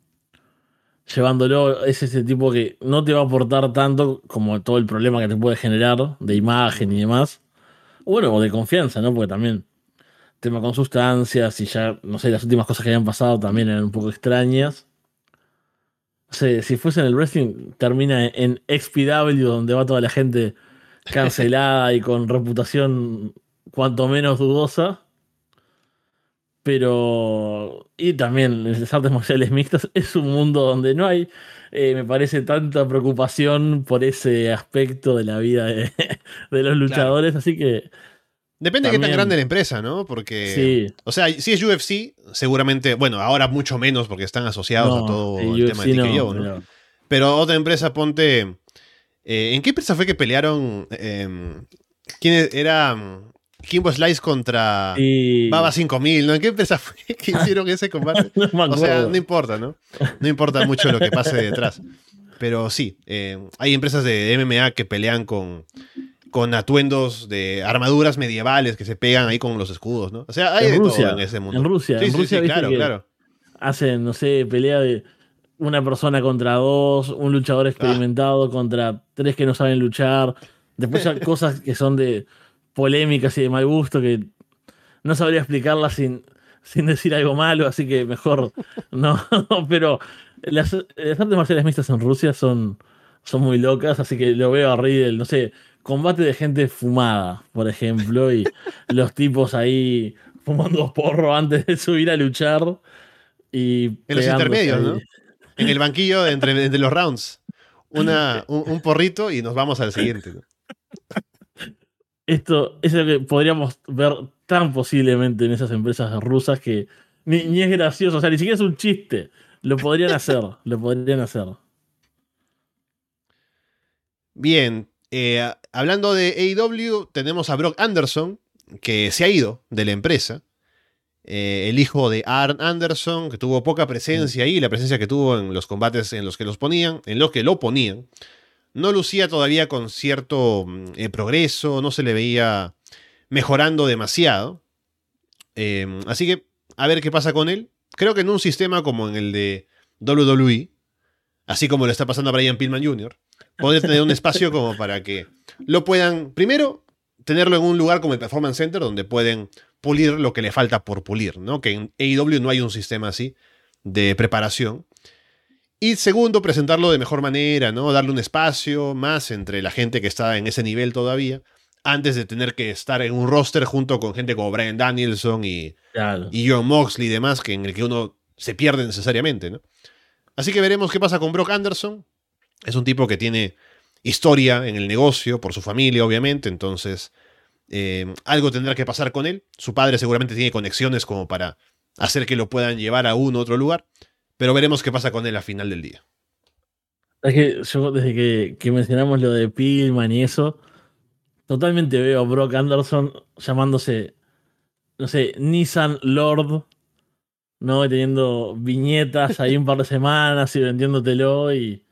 llevándolo, es ese tipo que no te va a aportar tanto como todo el problema que te puede generar de imagen y demás. Bueno, o de confianza, ¿no? Porque también tema con sustancias y ya, no sé, las últimas cosas que habían pasado también eran un poco extrañas. Sé, si fuese en el wrestling, termina en XPW, donde va toda la gente cancelada y con reputación cuanto menos dudosa. Pero. Y también las artes marciales mixtas es un mundo donde no hay, eh, me parece, tanta preocupación por ese aspecto de la vida de, los luchadores. Así que. Depende de qué tan grande la empresa, ¿no? Porque. Sí. O sea, si es UFC, seguramente. Bueno, ahora mucho menos porque están asociados a todo el tema de TKO, ¿no? Pero... otra empresa, ponte. Eh, ¿En qué empresa fue que pelearon? Em, ¿Quién era? Kimbo Slice contra Baba 5000, ¿no? ¿En qué empresa fue que hicieron ese combate? o sea, no importa, ¿no? No importa mucho lo que pase detrás. Pero sí, eh, hay empresas de MMA que pelean con, con atuendos de armaduras medievales que se pegan ahí con los escudos, ¿no? O sea, hay de todo en ese mundo. En Rusia, en Rusia, claro, claro. Hacen, no sé, pelea de una persona contra dos, un luchador ah. experimentado contra tres que no saben luchar. Después hay cosas que son de polémicas y de mal gusto que no sabría explicarlas sin, sin decir algo malo, así que mejor no. pero las, artes marciales mixtas en Rusia son, son muy locas, así que lo veo a Riddle, no sé, combate de gente fumada, por ejemplo, y los tipos ahí fumando porro antes de subir a luchar. Y en los intermedios, ¿no? En el banquillo entre, entre los rounds. Una, un, porrito y nos vamos al siguiente. Esto es lo que podríamos ver tan posiblemente en esas empresas rusas que ni, es gracioso, o sea, ni siquiera es un chiste. Lo podrían hacer, lo podrían hacer. Bien, eh, hablando de AEW, tenemos a Brock Anderson, que se ha ido de la empresa. Eh, el hijo de Arn Anderson, que tuvo poca presencia ahí, la presencia que tuvo en los combates en los que los ponían, en los que lo ponían no lucía todavía con cierto mm, eh, progreso, no se le veía mejorando demasiado. Em, así que a ver qué pasa con él. Creo que en un sistema como en el de WWE, así como le está pasando a Brian Pillman Jr., puede tener un espacio como para que lo puedan, primero, tenerlo en un lugar como el Performance Center, donde pueden pulir lo que le falta por pulir, ¿no? Que en AEW no hay un sistema así de preparación. Y segundo, presentarlo de mejor manera, ¿no? Darle un espacio más entre la gente que está en ese nivel todavía, antes de tener que estar en un roster junto con gente como Brian Danielson y, y John Moxley y demás, que en el que uno se pierde necesariamente, ¿no? Así que veremos qué pasa con Brock Anderson. Es un tipo que tiene historia en el negocio, por su familia, obviamente, entonces eh, algo tendrá que pasar con él. Su padre seguramente tiene conexiones como para hacer que lo puedan llevar a un u otro lugar, pero veremos qué pasa con él a final del día. Es que yo desde que, mencionamos lo de Pillman y eso, totalmente veo a Brock Anderson llamándose, no sé, Nissan Lord, ¿no? Teniendo viñetas ahí un par de semanas y vendiéndotelo y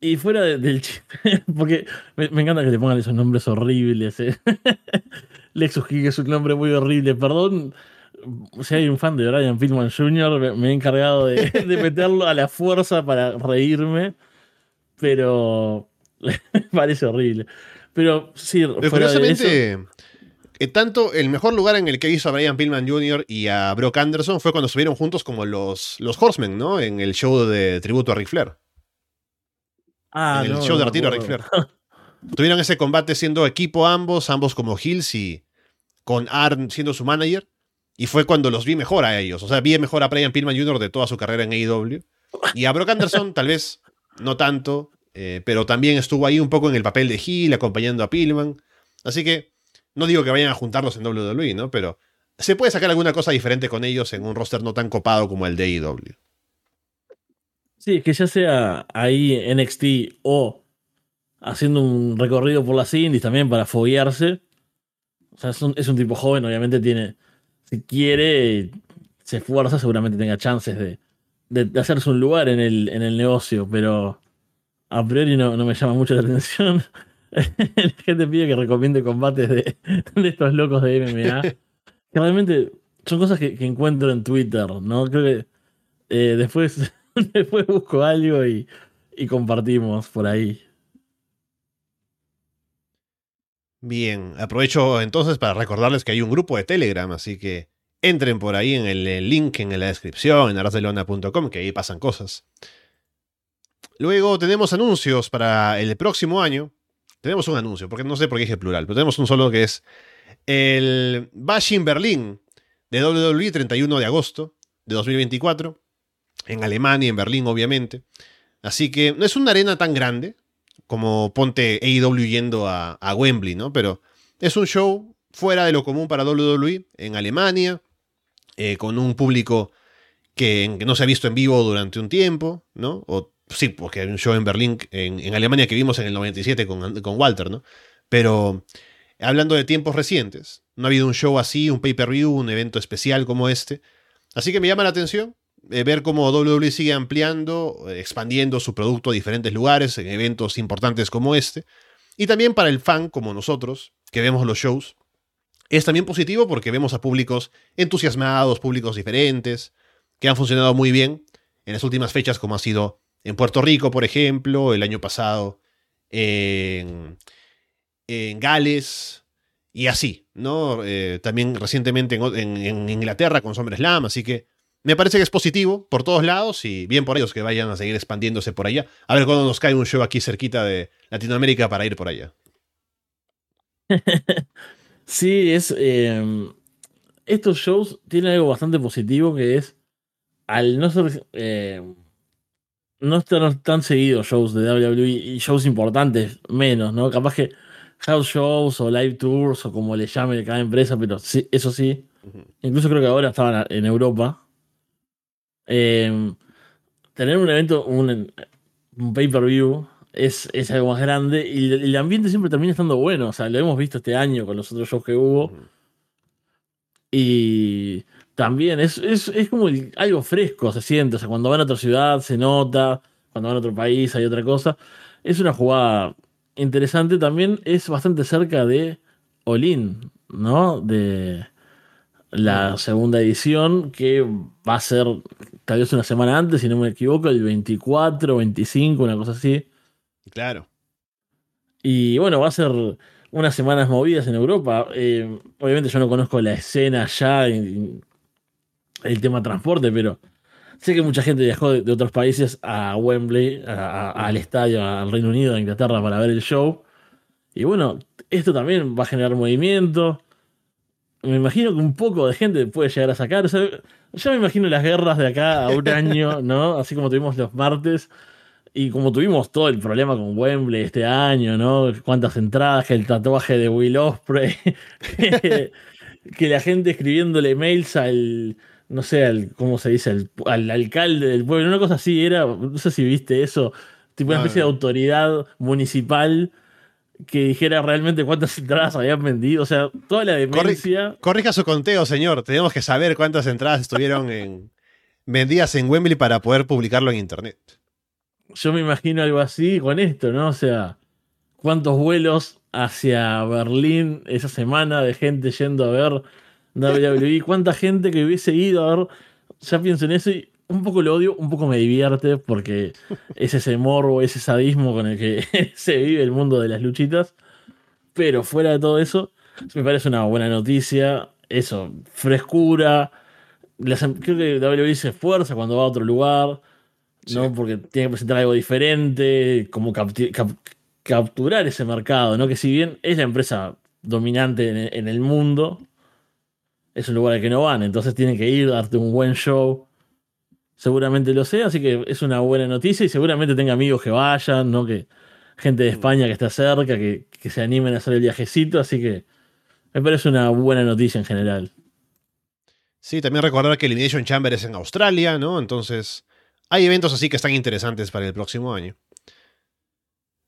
y fuera del chiste, porque me, encanta que te pongan esos nombres horribles. ¿eh? Lexus King es un nombre muy horrible. Perdón si hay un fan de Brian Pillman Jr., me, he encargado de, meterlo a la fuerza para reírme, pero parece horrible. Pero sí, curiosamente, eh, tanto el mejor lugar en el que hizo a Brian Pillman Jr. y a Brock Anderson fue cuando estuvieron juntos como los, los Horsemen, ¿no? En el show de tributo a Ric Flair. Ah, en el show de retiro de Ric Tuvieron ese combate siendo equipo ambos, ambos como Hills y con Arn siendo su manager. Y fue cuando los vi mejor a ellos. O sea, vi mejor a Brian Pillman Jr. de toda su carrera en AEW. Y a Brock Anderson, tal vez no tanto, eh, pero también estuvo ahí un poco en el papel de Hill, acompañando a Pillman. Así que no digo que vayan a juntarlos en WWE, ¿no? Pero se puede sacar alguna cosa diferente con ellos en un roster no tan copado como el de AEW. Sí, que ya sea ahí NXT o haciendo un recorrido por las indies también para foguearse. O sea, es un, tipo joven, obviamente tiene, si quiere, se esfuerza, seguramente tenga chances de, de, hacerse un lugar en el, en el negocio, pero a priori no, me llama mucho la atención. la gente pide que recomiende combates de, estos locos de MMA. que realmente son cosas que, encuentro en Twitter, ¿no? Creo que eh, después Después busco algo y, compartimos por ahí. Bien, aprovecho entonces para recordarles que hay un grupo de Telegram, así que entren por ahí en el link en la descripción, en arrasdelona.com, que ahí pasan cosas. Luego tenemos anuncios para el próximo año. Tenemos un anuncio, porque no sé por qué dije plural, pero tenemos un solo que es el Bashing Berlin de WWE 31 de agosto de 2024 en Alemania, en Berlín, obviamente. Así que no es una arena tan grande como ponte AEW yendo a, Wembley, ¿no? Pero es un show fuera de lo común para WWE en Alemania, eh, con un público que, no se ha visto en vivo durante un tiempo, ¿no? O sí, porque hay un show en Berlín, en, Alemania que vimos en el 97 con, con Walter, ¿no? Pero hablando de tiempos recientes, no ha habido un show así, un pay-per-view, un evento especial como este. Así que me llama la atención. Eh, ver cómo WWE sigue ampliando, expandiendo su producto a diferentes lugares, en eventos importantes como este. Y también para el fan como nosotros, que vemos los shows, es también positivo porque vemos a públicos entusiasmados, públicos diferentes, que han funcionado muy bien en las últimas fechas, como ha sido en Puerto Rico, por ejemplo, el año pasado en, Gales, y así, ¿no? Eh, también recientemente en, en, Inglaterra con SummerSlam, así que me parece que es positivo por todos lados y bien por ellos que vayan a seguir expandiéndose por allá. A ver cuándo nos cae un show aquí cerquita de Latinoamérica para ir por allá. sí, es. Em, estos shows tienen algo bastante positivo que es. Al no ser. Em, no estar tan seguidos shows de WWE y shows importantes, menos, ¿no? Capaz que house shows o live tours o como le llame cada empresa, pero sí, eso sí. Incluso creo que ahora estaban en Europa eh, tener un evento, un, pay-per-view, es, es, algo más grande y el, ambiente siempre termina estando bueno. O sea, lo hemos visto este año con los otros shows que hubo. Y también es, es, es como algo fresco, se siente. O sea, cuando van a otra ciudad se nota, cuando van a otro país hay otra cosa. Es una jugada interesante. También es bastante cerca de Olin, ¿no? De la segunda edición, que va a ser tal vez una semana antes, si no me equivoco, el 24, 25, una cosa así. Claro. Y bueno, va a ser unas semanas movidas en Europa. Eh, obviamente yo no conozco la escena ya, el tema transporte, pero sé que mucha gente viajó de, otros países a Wembley, al estadio, al Reino Unido, a Inglaterra para ver el show. Y bueno, esto también va a generar movimiento. Me imagino que un poco de gente puede llegar a sacar. yo me imagino las guerras de acá a un año, ¿no? Así como tuvimos los martes. Y como tuvimos todo el problema con Wembley este año, ¿no? Cuántas entradas, que el tatuaje de Will Osprey, que, la gente escribiéndole mails al, no sé, al, ¿cómo se dice? Al, alcalde del pueblo, una cosa así era, no sé si viste eso, tipo una especie de autoridad municipal que dijera realmente cuántas entradas habían vendido. O sea, toda la demencia. corrija su conteo, señor. Tenemos que saber cuántas entradas estuvieron en, vendidas en Wembley para poder publicarlo en internet. Yo me imagino algo así con esto, ¿no? O sea, cuántos vuelos hacia Berlín esa semana de gente yendo a ver WWE, cuánta gente que hubiese ido a ver. Ya pienso en eso y un poco lo odio, un poco me divierte porque es ese morbo, ese sadismo con el que se vive el mundo de las luchitas. Pero fuera de todo eso, me parece una buena noticia. Eso, frescura. Em, creo que WWE se esfuerza cuando va a otro lugar, ¿no? Porque tiene que presentar algo diferente, como capturar ese mercado, ¿no? Que si bien es la empresa dominante en el mundo, es un lugar al que no van, entonces tienen que ir, darte un buen show seguramente lo sé, así que es una buena noticia y seguramente tenga amigos que vayan, ¿no? Que gente de España que está cerca, que, se animen a hacer el viajecito, así que me parece una buena noticia en general. Sí, también recordar que Elimination Chamber es en Australia, ¿no? Entonces, hay eventos así que están interesantes para el próximo año.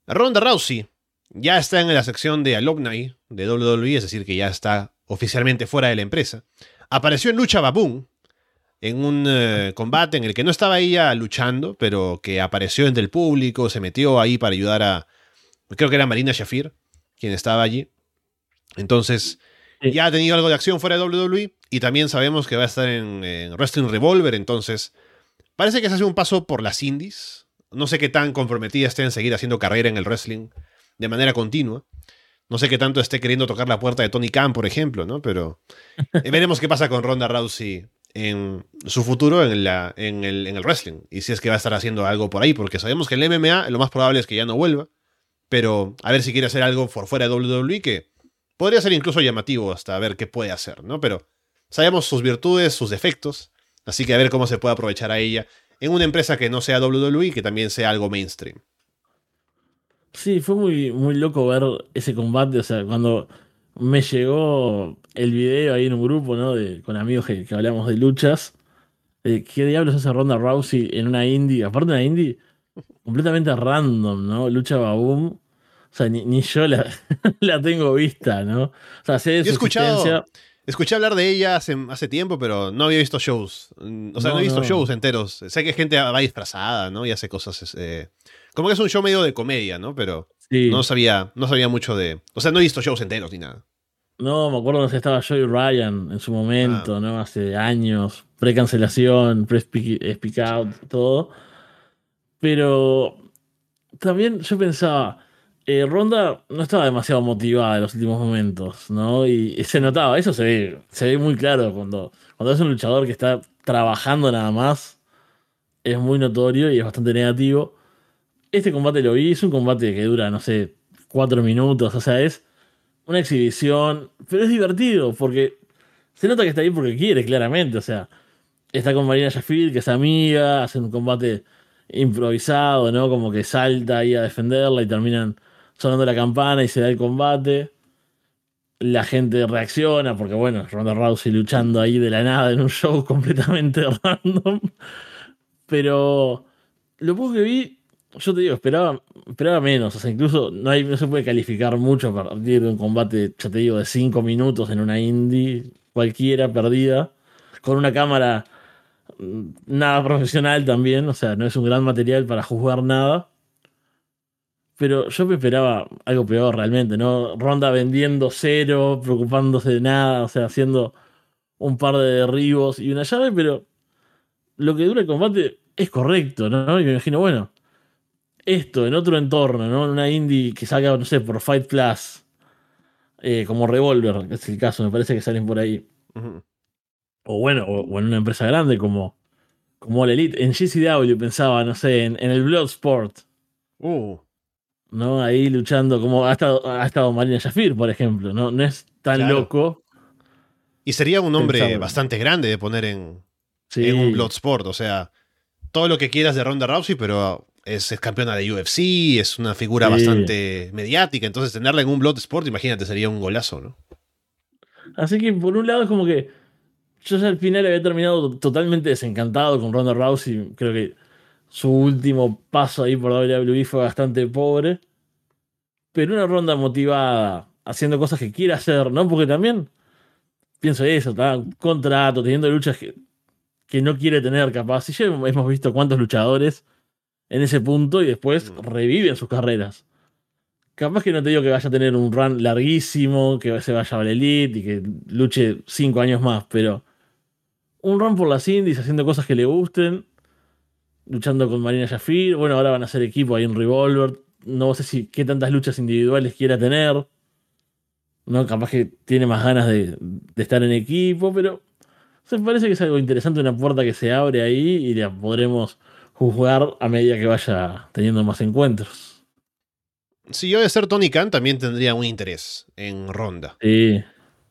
Ronda Rousey ya está en la sección de alumni de WWE, es decir, que ya está oficialmente fuera de la empresa. Apareció en Lucha Baboon, en un eh, combate en el que no estaba ella luchando, pero que apareció entre el público, se metió ahí para ayudar a, creo que era Marina Shafir, quien estaba allí. Entonces, ya ha tenido algo de acción fuera de WWE y también sabemos que va a estar en, en, Wrestling Revolver, entonces parece que se hace un paso por las indies. No sé qué tan comprometida esté en seguir haciendo carrera en el wrestling de manera continua. No sé qué tanto esté queriendo tocar la puerta de Tony Khan, por ejemplo, ¿no? Pero veremos qué pasa con Ronda Rousey en su futuro en, la, en, el, en el wrestling. Y si es que va a estar haciendo algo por ahí, porque sabemos que el MMA lo más probable es que ya no vuelva. Pero a ver si quiere hacer algo por fuera de WWE que podría ser incluso llamativo hasta ver qué puede hacer, ¿no? Pero sabemos sus virtudes, sus defectos. Así que a ver cómo se puede aprovechar a ella en una empresa que no sea WWE, que también sea algo mainstream. Sí, fue muy, muy loco ver ese combate. O sea, cuando me llegó el video ahí en un grupo, ¿no? De, con amigos que, hablamos de luchas. ¿Qué diablos hace Ronda Rousey en una indie? Aparte de una indie completamente random, ¿no? Lucha Baboom. O sea, ni, yo la, tengo vista, ¿no? O sea, sé de su he escuchado, escuché hablar de ella hace, hace, tiempo, pero no había visto shows. O sea, no, he visto shows enteros. Sé que gente va disfrazada, ¿no? Y hace cosas. Eh, como que es un show medio de comedia, ¿no? Pero no, sabía, no sabía mucho de. O sea, no he visto shows enteros ni nada. No, me acuerdo que estaba Joey Ryan en su momento, ah. ¿no? Hace años, pre-cancelación, pre-speak out, todo. Pero también yo pensaba, eh, Ronda no estaba demasiado motivada en los últimos momentos, ¿no? Y, se notaba, eso se ve, se ve muy claro cuando, cuando es un luchador que está trabajando nada más, es muy notorio y es bastante negativo. Este combate lo vi, es un combate que dura, no sé, cuatro minutos, o sea, es una exhibición, pero es divertido porque se nota que está ahí porque quiere, claramente. O sea, está con Marina Sheffield, que es amiga, hacen un combate improvisado, ¿no? Como que salta ahí a defenderla y terminan sonando la campana y se da el combate. La gente reacciona porque, bueno, Ronda Rousey luchando ahí de la nada en un show completamente random. Pero lo poco que vi yo te digo, esperaba, esperaba menos. O sea, incluso no, hay, no se puede calificar mucho a partir de un combate, ya te digo, de 5 minutos en una indie, cualquiera, perdida, con una cámara mm, nada profesional también. O sea, no es un gran material para juzgar nada. Pero yo me esperaba algo peor realmente, ¿no? Ronda vendiendo cero, preocupándose de nada, o sea, haciendo un par de derribos y una llave, pero lo que dura el combate es correcto, ¿no? Y me imagino, bueno, esto en otro entorno, ¿no? En una indie que salga, no sé, por Fight Plus, eh, como Revolver, que es el caso, me parece que salen por ahí. O bueno, o, en una empresa grande como, como All Elite. En GCW pensaba, no sé, en, el Bloodsport. Uh. ¿No? Ahí luchando, como ha estado, ha estado Marina Shafir, por ejemplo, ¿no? No es tan loco. Y sería un nombre bastante grande de poner en, en un Bloodsport. O sea, todo lo que quieras de Ronda Rousey, pero es, campeona de UFC, es una figura bastante mediática. Entonces, tenerla en un Bloodsport, imagínate, sería un golazo, ¿no? Así que, por un lado, es como que yo ya al final había terminado totalmente desencantado con Ronda Rousey. Creo que su último paso ahí por WWE fue bastante pobre. Pero una ronda motivada, haciendo cosas que quiere hacer, ¿no? Porque también pienso eso, está contrato, teniendo luchas que, que no quiere tener capaz. Y ya hemos visto cuántos luchadores en ese punto y después mm. reviven sus carreras. Capaz que no te digo que vaya a tener un run larguísimo, que se vaya a la Elite y que luche cinco años más, pero un run por las indies haciendo cosas que le gusten, luchando con Marina Jafir. Bueno, ahora van a ser equipo ahí en Revolver. No sé si qué tantas luchas individuales quiera tener. ¿no? Capaz que tiene más ganas de, estar en equipo, pero se parece que es algo interesante, una puerta que se abre ahí y la podremos juzgar a medida que vaya teniendo más encuentros. Si yo de ser Tony Khan también tendría un interés en Ronda. Sí.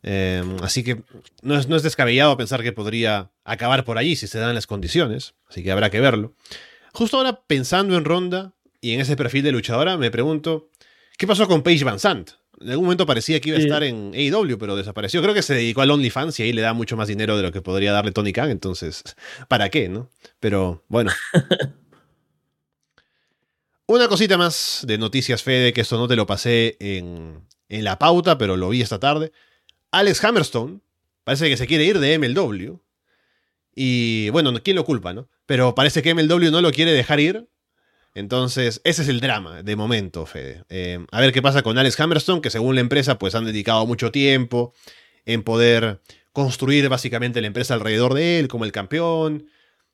Em, así que no es, no es descabellado pensar que podría acabar por allí si se dan las condiciones. Así que habrá que verlo. Justo ahora pensando en Ronda y en ese perfil de luchadora, me pregunto, ¿qué pasó con Paige Van Sant? En algún momento parecía que iba a estar en AEW, pero desapareció. Creo que se dedicó al OnlyFans y ahí le da mucho más dinero de lo que podría darle Tony Khan. Entonces, ¿para qué, no? Pero bueno. Una cosita más de noticias, Fede, que esto no te lo pasé en, en la pauta, pero lo vi esta tarde. Alex Hammerstone parece que se quiere ir de MLW. Y bueno, ¿quién lo culpa, no? Pero parece que MLW no lo quiere dejar ir entonces, ese es el drama de momento, Fede. Eh, a ver qué pasa con Alex Hammerstone, que según la empresa, pues han dedicado mucho tiempo en poder construir básicamente la empresa alrededor de él como el campeón.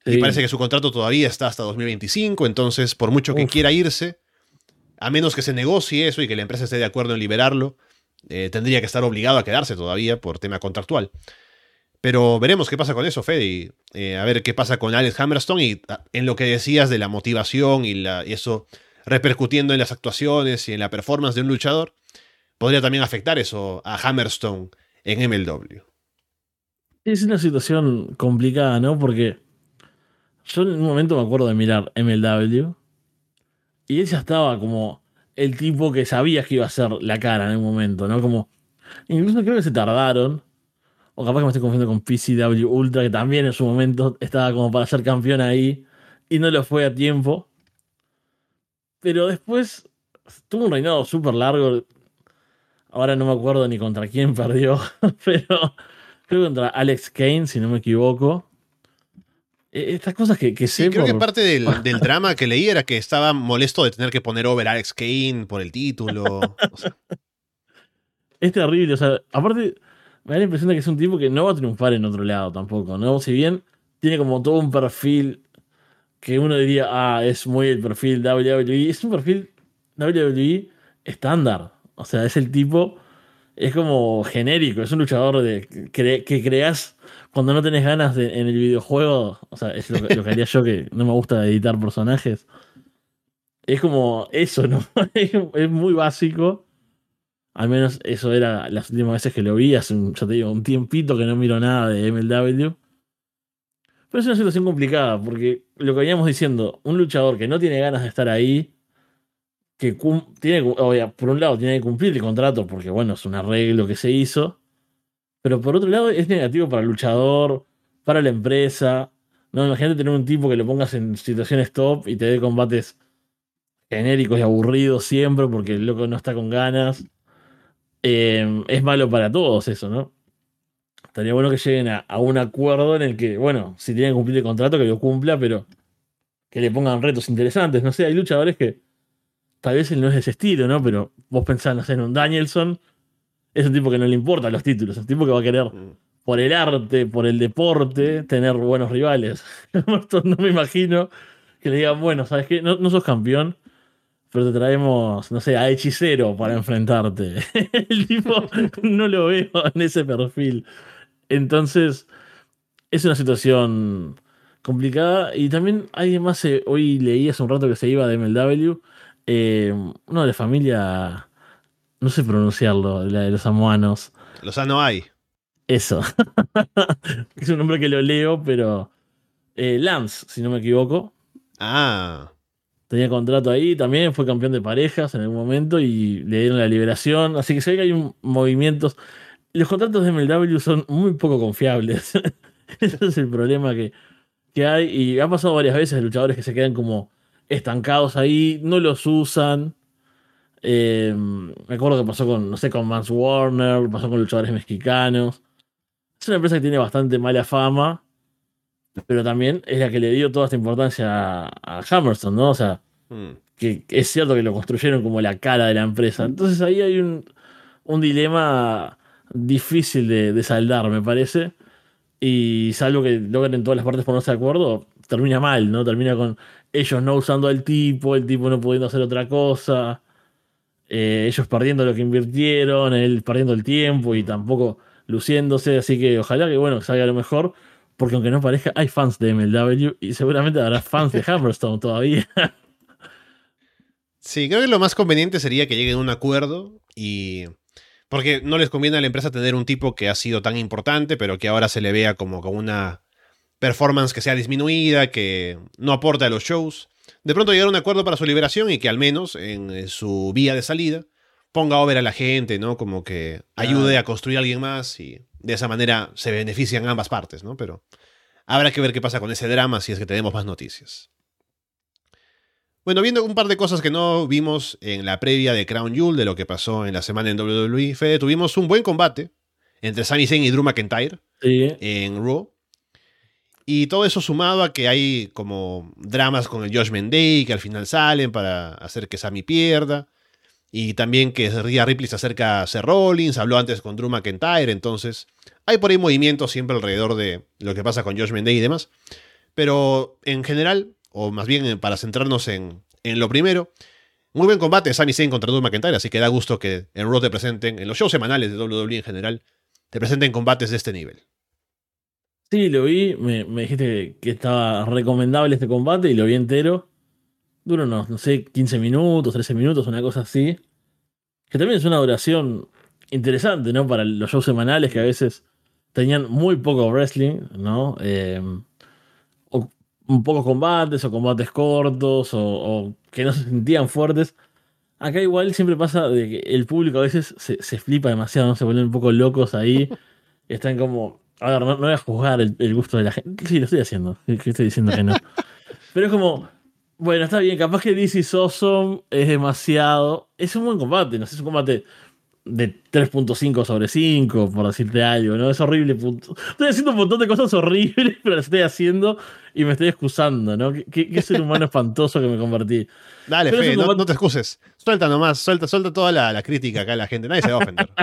Y parece que su contrato todavía está hasta 2025, entonces por mucho que quiera irse, a menos que se negocie eso y que la empresa esté de acuerdo en liberarlo, eh, tendría que estar obligado a quedarse todavía por tema contractual. Pero veremos qué pasa con eso, Fede, eh, a ver qué pasa con Alex Hammerstone y ah, en lo que decías de la motivación y, la, eso repercutiendo en las actuaciones y en la performance de un luchador, podría también afectar eso a Hammerstone en MLW. Es una situación complicada, ¿no? Porque yo en un momento me acuerdo de mirar MLW y él ya estaba como el tipo que sabías que iba a ser la cara en un momento, ¿no? Como, incluso creo que se tardaron o capaz que me estoy confundiendo con PCW Ultra, que también en su momento estaba como para ser campeón ahí y no lo fue a tiempo. Pero después tuvo un reinado súper largo. Ahora no me acuerdo ni contra quién perdió, pero creo que contra Alex Kane, si no me equivoco. E, estas cosas que, que sí, creo que parte del, drama que leí era que estaba molesto de tener que poner over a Alex Kane por el título. Es terrible, o sea, aparte me da la impresión de que es un tipo que no va a triunfar en otro lado tampoco, ¿no? Si bien tiene como todo un perfil que uno diría, ah, es muy el perfil WWE, es un perfil WWE estándar. O sea, es el tipo, es como genérico, es un luchador de, que, creas cuando no tenés ganas en el videojuego. O sea, es lo, que haría yo que no me gusta editar personajes. Es como eso, ¿no? es muy básico al menos eso era las últimas veces que lo vi, hace un, ya te digo, un tiempito que no miro nada de MLW. Pero es una situación complicada, porque lo que veníamos diciendo, un luchador que no tiene ganas de estar ahí, que tiene, por un lado tiene que cumplir el contrato, porque bueno, es un arreglo que se hizo, pero por otro lado es negativo para el luchador, para la empresa. No, imagínate tener un tipo que lo pongas en situaciones top y te dé combates genéricos y aburridos siempre porque el loco no está con ganas. Em, es malo para todos eso, ¿no? Estaría bueno que lleguen a, un acuerdo en el que, bueno, si tienen que cumplir el contrato, que lo cumpla, pero que le pongan retos interesantes. No sé, hay luchadores que tal vez él no es de ese estilo, ¿no? Pero vos pensás, no sé, en un Danielson, es un tipo que no le importan los títulos, es un tipo que va a querer mm. por el arte, por el deporte, tener buenos rivales. no me imagino que le digan, bueno, ¿sabes qué? No, no sos campeón, pero te traemos, no sé, a hechicero para enfrentarte. el tipo no lo veo en ese perfil. Entonces, es una situación complicada. Y también alguien más, eh, hoy leí hace un rato que se iba de MLW, eh, uno de la familia, no sé pronunciarlo, la de los samoanos. Los hay. Eso. es un nombre que lo leo, pero. Eh, Lance, si no me equivoco. Ah. Tenía contrato ahí, también fue campeón de parejas en algún momento y le dieron la liberación. Así que sé que hay un, movimientos. Los contratos de MLW son muy poco confiables. Ese es el problema que, que hay. Y ha pasado varias veces luchadores que se quedan como estancados ahí, no los usan. Eh, me acuerdo que pasó con, no sé, con Mans Warner, pasó con luchadores mexicanos. Es una empresa que tiene bastante mala fama, pero también es la que le dio toda esta importancia a, Hammerstone, ¿no? O sea, que, es cierto que lo construyeron como la cara de la empresa. Entonces ahí hay un, dilema difícil de, saldar, me parece. Y salvo que logren todas las partes ponerse de acuerdo, termina mal, ¿no? Termina con ellos no usando al tipo, el tipo no pudiendo hacer otra cosa, eh, ellos perdiendo lo que invirtieron, él perdiendo el tiempo y tampoco luciéndose, así que ojalá que bueno, salga lo mejor, porque aunque no parezca, hay fans de MLW y seguramente habrá fans de Hammerstone todavía. Sí, creo que lo más conveniente sería que lleguen a un acuerdo y... Porque no les conviene a la empresa tener un tipo que ha sido tan importante, pero que ahora se le vea como con una performance que sea disminuida, que no aporta a los shows. De pronto llegar a un acuerdo para su liberación y que al menos en su vía de salida ponga over a la gente, ¿no? Como que ayude a construir a alguien más y de esa manera se benefician ambas partes, ¿no? Pero habrá que ver qué pasa con ese drama si es que tenemos más noticias. Bueno, viendo un par de cosas que no vimos en la previa de Crown Jewel de lo que pasó en la semana en WWE, Fede, tuvimos un buen combate entre Sami Zayn y Drew McIntyre en Raw. Y todo eso sumado a que hay como dramas con el Josh Day que al final salen para hacer que Sami pierda. Y también que Rhea Ripley se acerca a Seth Rollins, habló antes con Drew McIntyre, entonces hay por ahí movimientos siempre alrededor de lo que pasa con Josh Day y demás. Pero en general, o más bien para centrarnos en, lo primero, muy buen combate Sami Zayn contra Drew McIntyre, así que da gusto que en Raw te presenten, en los shows semanales de WWE en general, te presenten combates de este nivel. Sí, lo vi, me, dijiste que estaba recomendable este combate y lo vi entero. Dura unos, no sé, 15 minutos, 13 minutos, una cosa así. Que también es una duración interesante, ¿no? Para los shows semanales que a veces tenían muy poco wrestling, ¿no? Em, o pocos combates o combates cortos o, que no se sentían fuertes. Acá igual siempre pasa de que el público a veces se, se flipa demasiado, ¿no? Se vuelven un poco locos ahí. Están como a ver, no, voy a juzgar el, gusto de la gente. Sí, lo estoy haciendo. ¿Qué estoy diciendo que no? Pero es como, bueno, está bien, capaz que DC is es demasiado. Es un buen combate, no sé, es un combate de 3.5 sobre 5, por decirte algo, ¿no? Es horrible. Estoy haciendo un montón de cosas horribles, pero las estoy haciendo y me estoy excusando, ¿no? Qué, ser humano espantoso que me convertí. Dale, Fe, no, te excuses. Suelta nomás, suelta, suelta toda la, crítica acá a la gente. Nadie se va a ofender.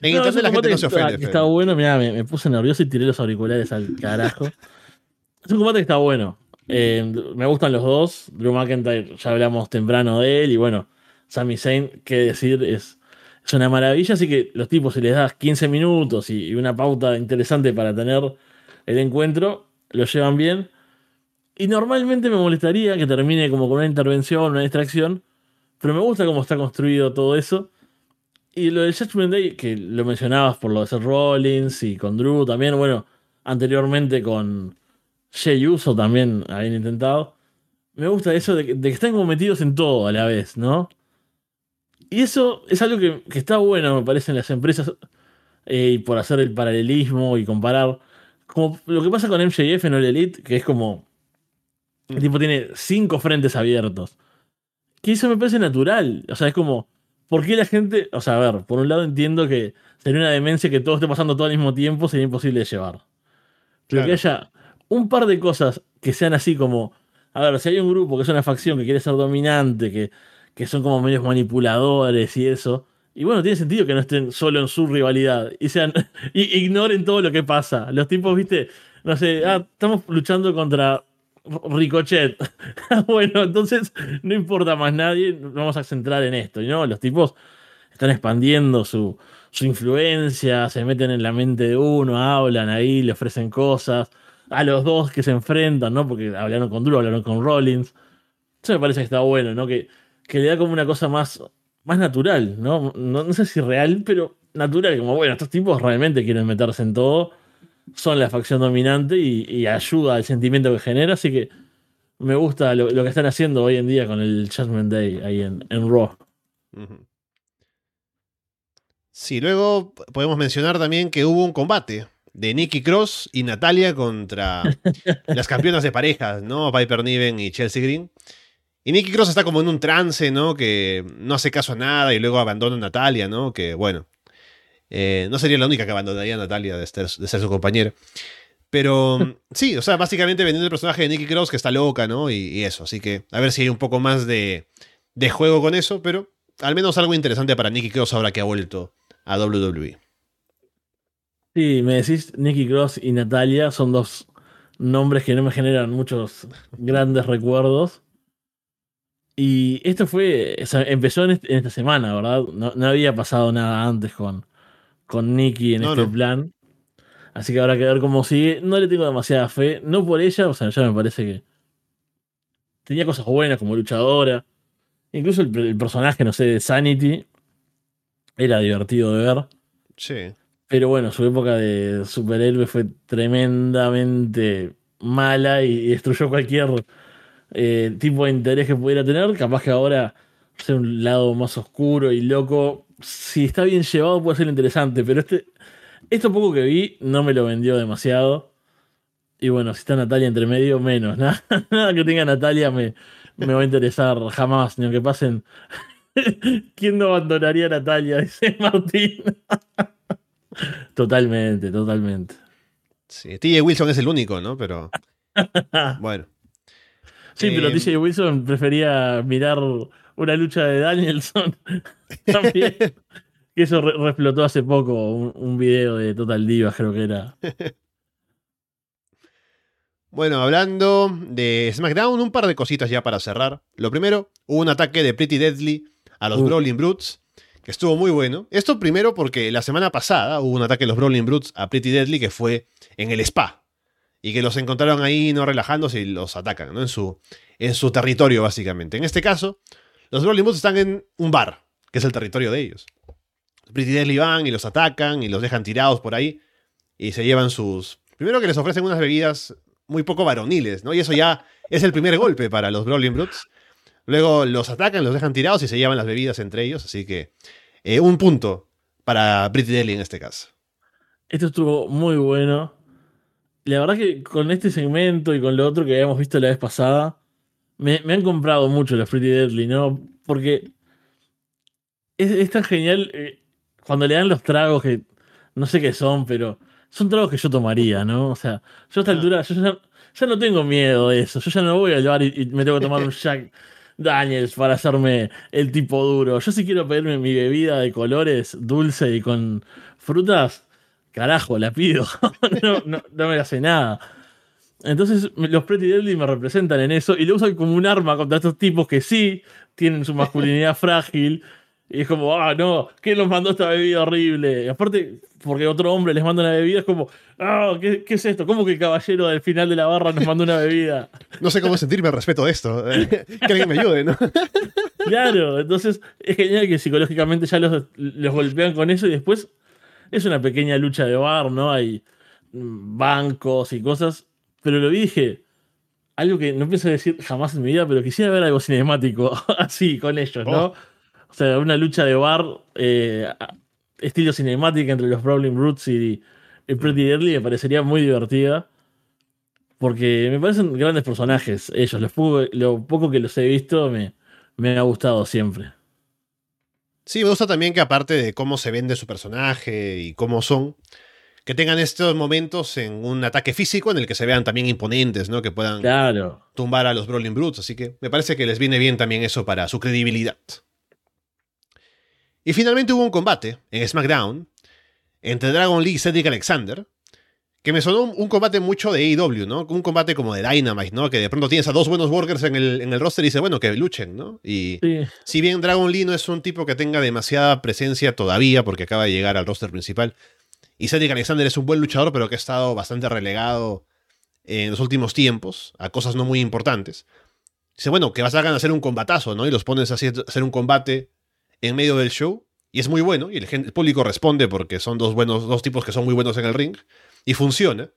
En internet la gente no se ofende. Está, está bueno, mira, me, puse nervioso y tiré los auriculares al carajo. es un combate que está bueno. Eh, me gustan los dos. Drew McIntyre, ya hablamos temprano de él. Y bueno, Sami Zayn, qué decir, es, es una maravilla. Así que los tipos, si les das 15 minutos y, y una pauta interesante para tener el encuentro, lo llevan bien. Y normalmente me molestaría que termine como con una intervención, una distracción, pero me gusta cómo está construido todo eso. Y lo del Judgment Day, que lo mencionabas por lo de Seth Rollins y con Drew también, bueno, anteriormente con Jay Uso también habían intentado. Me gusta eso de que, están como metidos en todo a la vez, ¿no? Y eso es algo que, está bueno, me parece, en las empresas, eh, por hacer el paralelismo y comparar. Como lo que pasa con MJF en el Elite, que es como el tipo tiene cinco frentes abiertos. Que eso me parece natural. O sea, es como, ¿por qué la gente.? O sea, a ver, por un lado entiendo que sería una demencia que todo esté pasando todo al mismo tiempo, sería imposible de llevar. Pero que haya un par de cosas que sean así como. A ver, si hay un grupo que es una facción que quiere ser dominante, que, que son como medios manipuladores y eso, Y bueno, tiene sentido que no estén solo en su rivalidad y sean y ignoren todo lo que pasa. Los tipos, viste, no sé, ah, estamos luchando contra Ricochet. bueno, entonces no importa más nadie, vamos a centrar en esto. ¿no? Los tipos están expandiendo su, su influencia, se meten en la mente de uno, hablan ahí, le ofrecen cosas. A los dos que se enfrentan, ¿no? Porque hablaron con Drew, hablaron con Rollins. Eso me parece que está bueno, ¿no? Que, que le da como una cosa más, más natural, ¿no? ¿no? sé si real, pero natural. Como, bueno, estos tipos realmente quieren meterse en todo. Son la facción dominante y, ayuda al sentimiento que genera. Así que me gusta lo, que están haciendo hoy en día con el Judgment Day ahí en, en Raw. Sí, luego podemos mencionar también que hubo un combate de Nikki Cross y Natalia contra las campeonas de parejas, ¿no? Piper Niven y Chelsea Green. Y Nikki Cross está como en un trance, ¿no? Que no hace caso a nada y luego abandona a Natalia, ¿no? Que bueno, eh, no sería la única que abandonaría a Natalia de ser, su compañera. Pero sí, o sea, básicamente vendiendo el personaje de Nikki Cross que está loca, ¿no? Y, eso, así que a ver si hay un poco más de, de juego con eso, pero al menos algo interesante para Nikki Cross ahora que ha vuelto a WWE. Sí, me decís Nicky Cross y Natalia son dos nombres que no me generan muchos grandes recuerdos. Y esto fue, empezó en, esta semana, ¿verdad? No, había pasado nada antes con, con Nicky en este plan. Así que habrá que ver cómo sigue. No le tengo demasiada fe, no por ella, o sea, ya me parece que tenía cosas buenas como luchadora. Incluso el, el personaje, no sé, de Sanity, era divertido de ver. Sí. Pero bueno, su época de superhéroe fue tremendamente mala y, destruyó cualquier eh, tipo de interés que pudiera tener. Capaz que ahora sea un lado más oscuro y loco. Si está bien llevado puede ser interesante, pero este, esto poco que vi no me lo vendió demasiado. Y bueno, si está Natalia entre medio, menos. Nada, nada que tenga Natalia me, me va a interesar jamás, ni aunque pasen ¿Quién no abandonaría a Natalia? Dice Martín. totalmente, totalmente. Sí, TJ Wilson es el único, ¿no? Pero. bueno. Sí, pero TJ em, Wilson prefería mirar una lucha de Danielson. También. que eso reflotó hace poco, un, un, video de Total Divas, creo que era. Bueno, hablando de SmackDown, un par de cositas ya para cerrar. Lo primero, hubo un ataque de Pretty Deadly a los Brawling Brutes, que estuvo muy bueno. Esto primero porque la semana pasada hubo un ataque de los Brawling Brutes a Pretty Deadly que fue en el spa. Y que los encontraron ahí no relajándose y los atacan, ¿no? En su, en su territorio, básicamente. En este caso, los Brawling Brutes están en un bar, que es el territorio de ellos. Pretty Deadly van y los atacan y los dejan tirados por ahí. Y se llevan sus. Primero que les ofrecen unas bebidas muy poco varoniles, ¿no? Y eso ya es el primer golpe para los Brawling Brutes. Luego los atacan, los dejan tirados y se llevan las bebidas entre ellos. Así que eh, un punto para Pretty Deadly en este caso. Esto estuvo muy bueno. La verdad que con este segmento y con lo otro que habíamos visto la vez pasada, me, han comprado mucho los Pretty Deadly, ¿no? Porque es, tan genial eh, cuando le dan los tragos que no sé qué son, pero son tragos que yo tomaría, ¿no? O sea, yo a esta altura, yo ya, no tengo miedo de eso. Yo ya no voy a llevar y me tengo que tomar un Jack Daniels para hacerme el tipo duro. Yo si quiero pedirme mi bebida de colores dulce y con frutas, carajo, la pido. no, no, no, me hace nada. Entonces los Pretty Deadly me representan en eso y lo usan como un arma contra estos tipos que sí tienen su masculinidad frágil y es como, ah, no, ¿quién nos mandó esta bebida horrible? Y aparte, porque otro hombre les manda una bebida, es como, ah, ¿qué, es esto? ¿Cómo que el caballero del final de la barra nos mandó una bebida? No sé cómo sentirme al respecto de esto. que alguien me ayude, ¿no? claro, entonces es genial que psicológicamente ya los, los golpean con eso y después es una pequeña lucha de bar, ¿no? Hay bancos y cosas. Pero lo vi dije, algo que no pienso decir jamás en mi vida, pero quisiera ver algo cinemático así con ellos, ¿no? Oh. O sea, una lucha de bar eh, estilo cinemática entre los Brawling Roots y, Pretty Deadly me parecería muy divertida. Porque me parecen grandes personajes ellos. Lo poco, que los he visto me, me ha gustado siempre. Sí, me gusta también que aparte de cómo se vende su personaje y cómo son, que tengan estos momentos en un ataque físico en el que se vean también imponentes, ¿no? Que puedan tumbar a los Brawling Brutes. Así que me parece que les viene bien también eso para su credibilidad. Y finalmente hubo un combate en SmackDown entre Dragon Lee y Cedric Alexander, que me sonó un, combate mucho de AEW, ¿no? Un combate como de Dynamite, ¿no? Que de pronto tienes a dos buenos workers en el, en el roster y dices, bueno, que luchen, ¿no? Y si bien Dragon Lee no es un tipo que tenga demasiada presencia todavía, porque acaba de llegar al roster principal, y Cedric Alexander es un buen luchador, pero que ha estado bastante relegado en los últimos tiempos a cosas no muy importantes. Dice, bueno, que vas a hacer un combatazo, ¿no? Y los pones a hacer un combate en medio del show. Y es muy bueno, y el, público responde porque son dos, buenos, dos tipos que son muy buenos en el ring. Y funciona.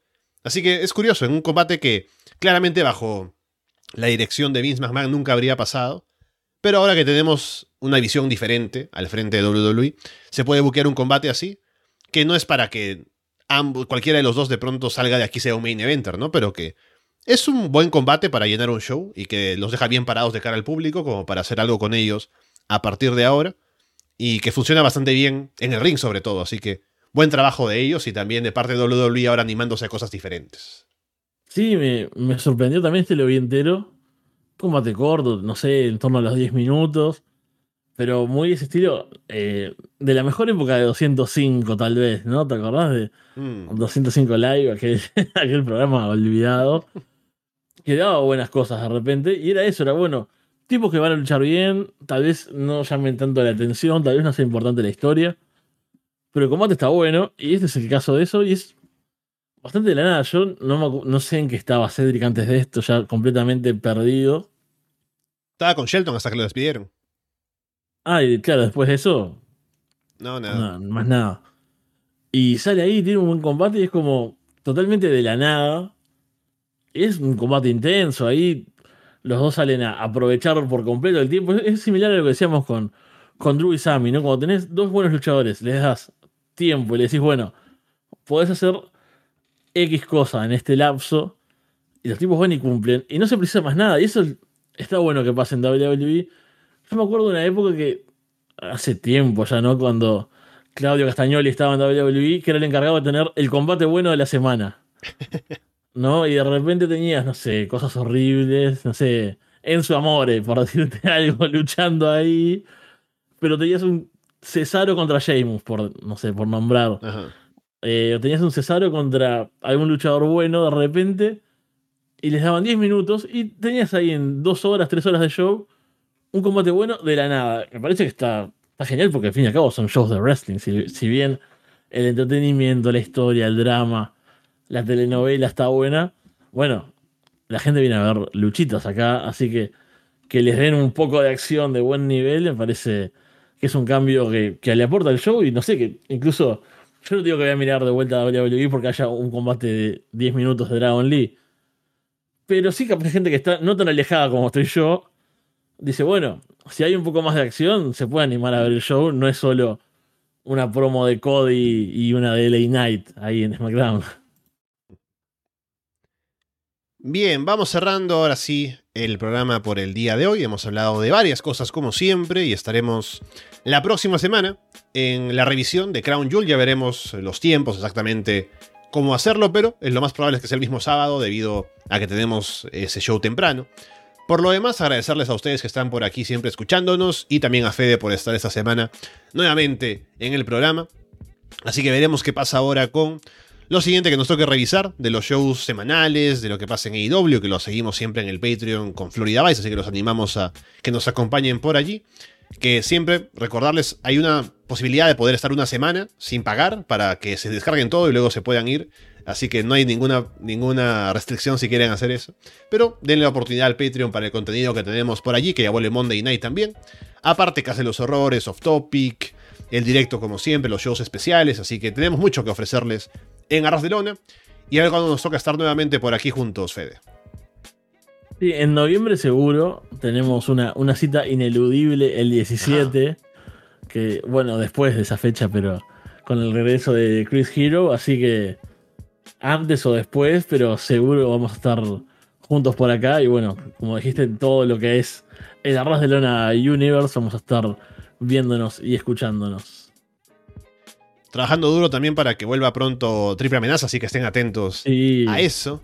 Así que es curioso, en un combate que claramente bajo la dirección de Vince McMahon nunca habría pasado. Pero ahora que tenemos una visión diferente al frente de WWE, se puede buquear un combate así, que no es para que cualquiera de los dos de pronto salga de aquí sea un main eventer, ¿no? Pero que es un buen combate para llenar un show y que los deja bien parados de cara al público, como para hacer algo con ellos a partir de ahora. Y que funciona bastante bien en el ring, sobre todo. Así que buen trabajo de ellos y también de parte de WWE ahora animándose a cosas diferentes. Sí, me, sorprendió también este lo vi entero. Combate corto, no sé, en torno a los 10 minutos. Pero muy ese estilo eh, de la mejor época de 205, tal vez, ¿no? ¿Te acordás de 205 mm. Live, aquel, aquel programa olvidado? que daba buenas cosas de repente, y era eso, era bueno. Tipos que van a luchar bien, tal vez no llamen tanto la atención, tal vez no sea importante la historia, pero el combate está bueno, y este es el caso de eso, y es bastante de la nada. Yo no, no sé en qué estaba Cedric antes de esto, ya completamente perdido. Estaba con Shelton hasta que lo despidieron. Ah, y claro, después de eso. No, nada. No, más nada. Y sale ahí, tiene un buen combate y es como totalmente de la nada. Es un combate intenso, ahí los dos salen a aprovechar por completo el tiempo. Es similar a lo que decíamos con, con Drew y Sammy, ¿no? Cuando tenés dos buenos luchadores, les das tiempo y le decís, bueno, podés hacer X cosa en este lapso, y los tipos van y cumplen, y no se precisa más nada. Y eso está bueno que pase en WWE. Yo me acuerdo de una época que, hace tiempo ya, ¿no? Cuando Claudio Castagnoli estaba en WWE, que era el encargado de tener el combate bueno de la semana. ¿no? Y de repente tenías, no sé, cosas horribles, no sé, en su amore, por decirte algo, luchando ahí. Pero tenías un Cesaro contra Sheamus, por, no sé, por nombrar. Eh, tenías un Cesaro contra algún luchador bueno de repente. Y les daban 10 minutos. Y tenías ahí en 2 horas, 3 horas de show. Un combate bueno de la nada. Me parece que está, está genial porque al fin y al cabo son shows de wrestling. Si, si bien el entretenimiento, la historia, el drama la telenovela está buena. Bueno, la gente viene a ver luchitas acá, así que que les den un poco de acción de buen nivel me parece que es un cambio que, le aporta al show y no sé, que incluso yo no digo que voy a mirar de vuelta a WWE porque haya un combate de 10 minutos de Dragon Lee. Pero sí que hay gente que está no tan alejada como estoy yo. Dice, bueno, si hay un poco más de acción, se puede animar a ver el show. No es solo una promo de Cody y una de LA Knight ahí en SmackDown. Bien, vamos cerrando ahora sí el programa por el día de hoy. Hemos hablado de varias cosas como siempre y estaremos la próxima semana en la revisión de Crown Jewel. Ya veremos los tiempos exactamente cómo hacerlo, pero lo más probable es que sea el mismo sábado debido a que tenemos ese show temprano. Por lo demás, agradecerles a ustedes que están por aquí siempre escuchándonos y también a Fede por estar esta semana nuevamente en el programa. Así que veremos qué pasa ahora con lo siguiente que nos toque revisar de los shows semanales, de lo que pasa en AEW, que lo seguimos siempre en el Patreon con Florida Vice, así que los animamos a que nos acompañen por allí. Que siempre, recordarles, hay una posibilidad de poder estar una semana sin pagar para que se descarguen todo y luego se puedan ir. Así que no hay ninguna, ninguna restricción si quieren hacer eso. Pero denle la oportunidad al Patreon para el contenido que tenemos por allí, que ya vuelve Monday Night también. Aparte que hace los horrores, off topic, el directo como siempre, los shows especiales. Así que tenemos mucho que ofrecerles en Arras de Lona. Y a ver cuando nos toca estar nuevamente por aquí juntos, Fede. Sí, en noviembre seguro tenemos una, una cita ineludible el 17. Que, bueno, después de esa fecha, pero con el regreso de Chris Hero. Así que antes o después, pero seguro vamos a estar juntos por acá. Y bueno, como dijiste, todo lo que es el Arras de Lona Universe, vamos a estar viéndonos y escuchándonos trabajando duro también para que vuelva pronto Triple Amenaza, así que estén atentos a eso.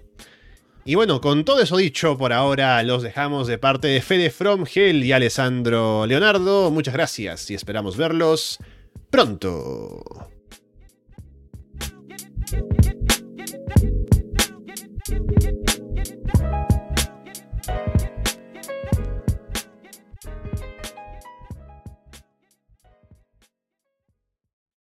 Y bueno, con todo eso dicho, por ahora los dejamos de parte de Fede From Hell y Alessandro Leonardo. Muchas gracias y esperamos verlos pronto.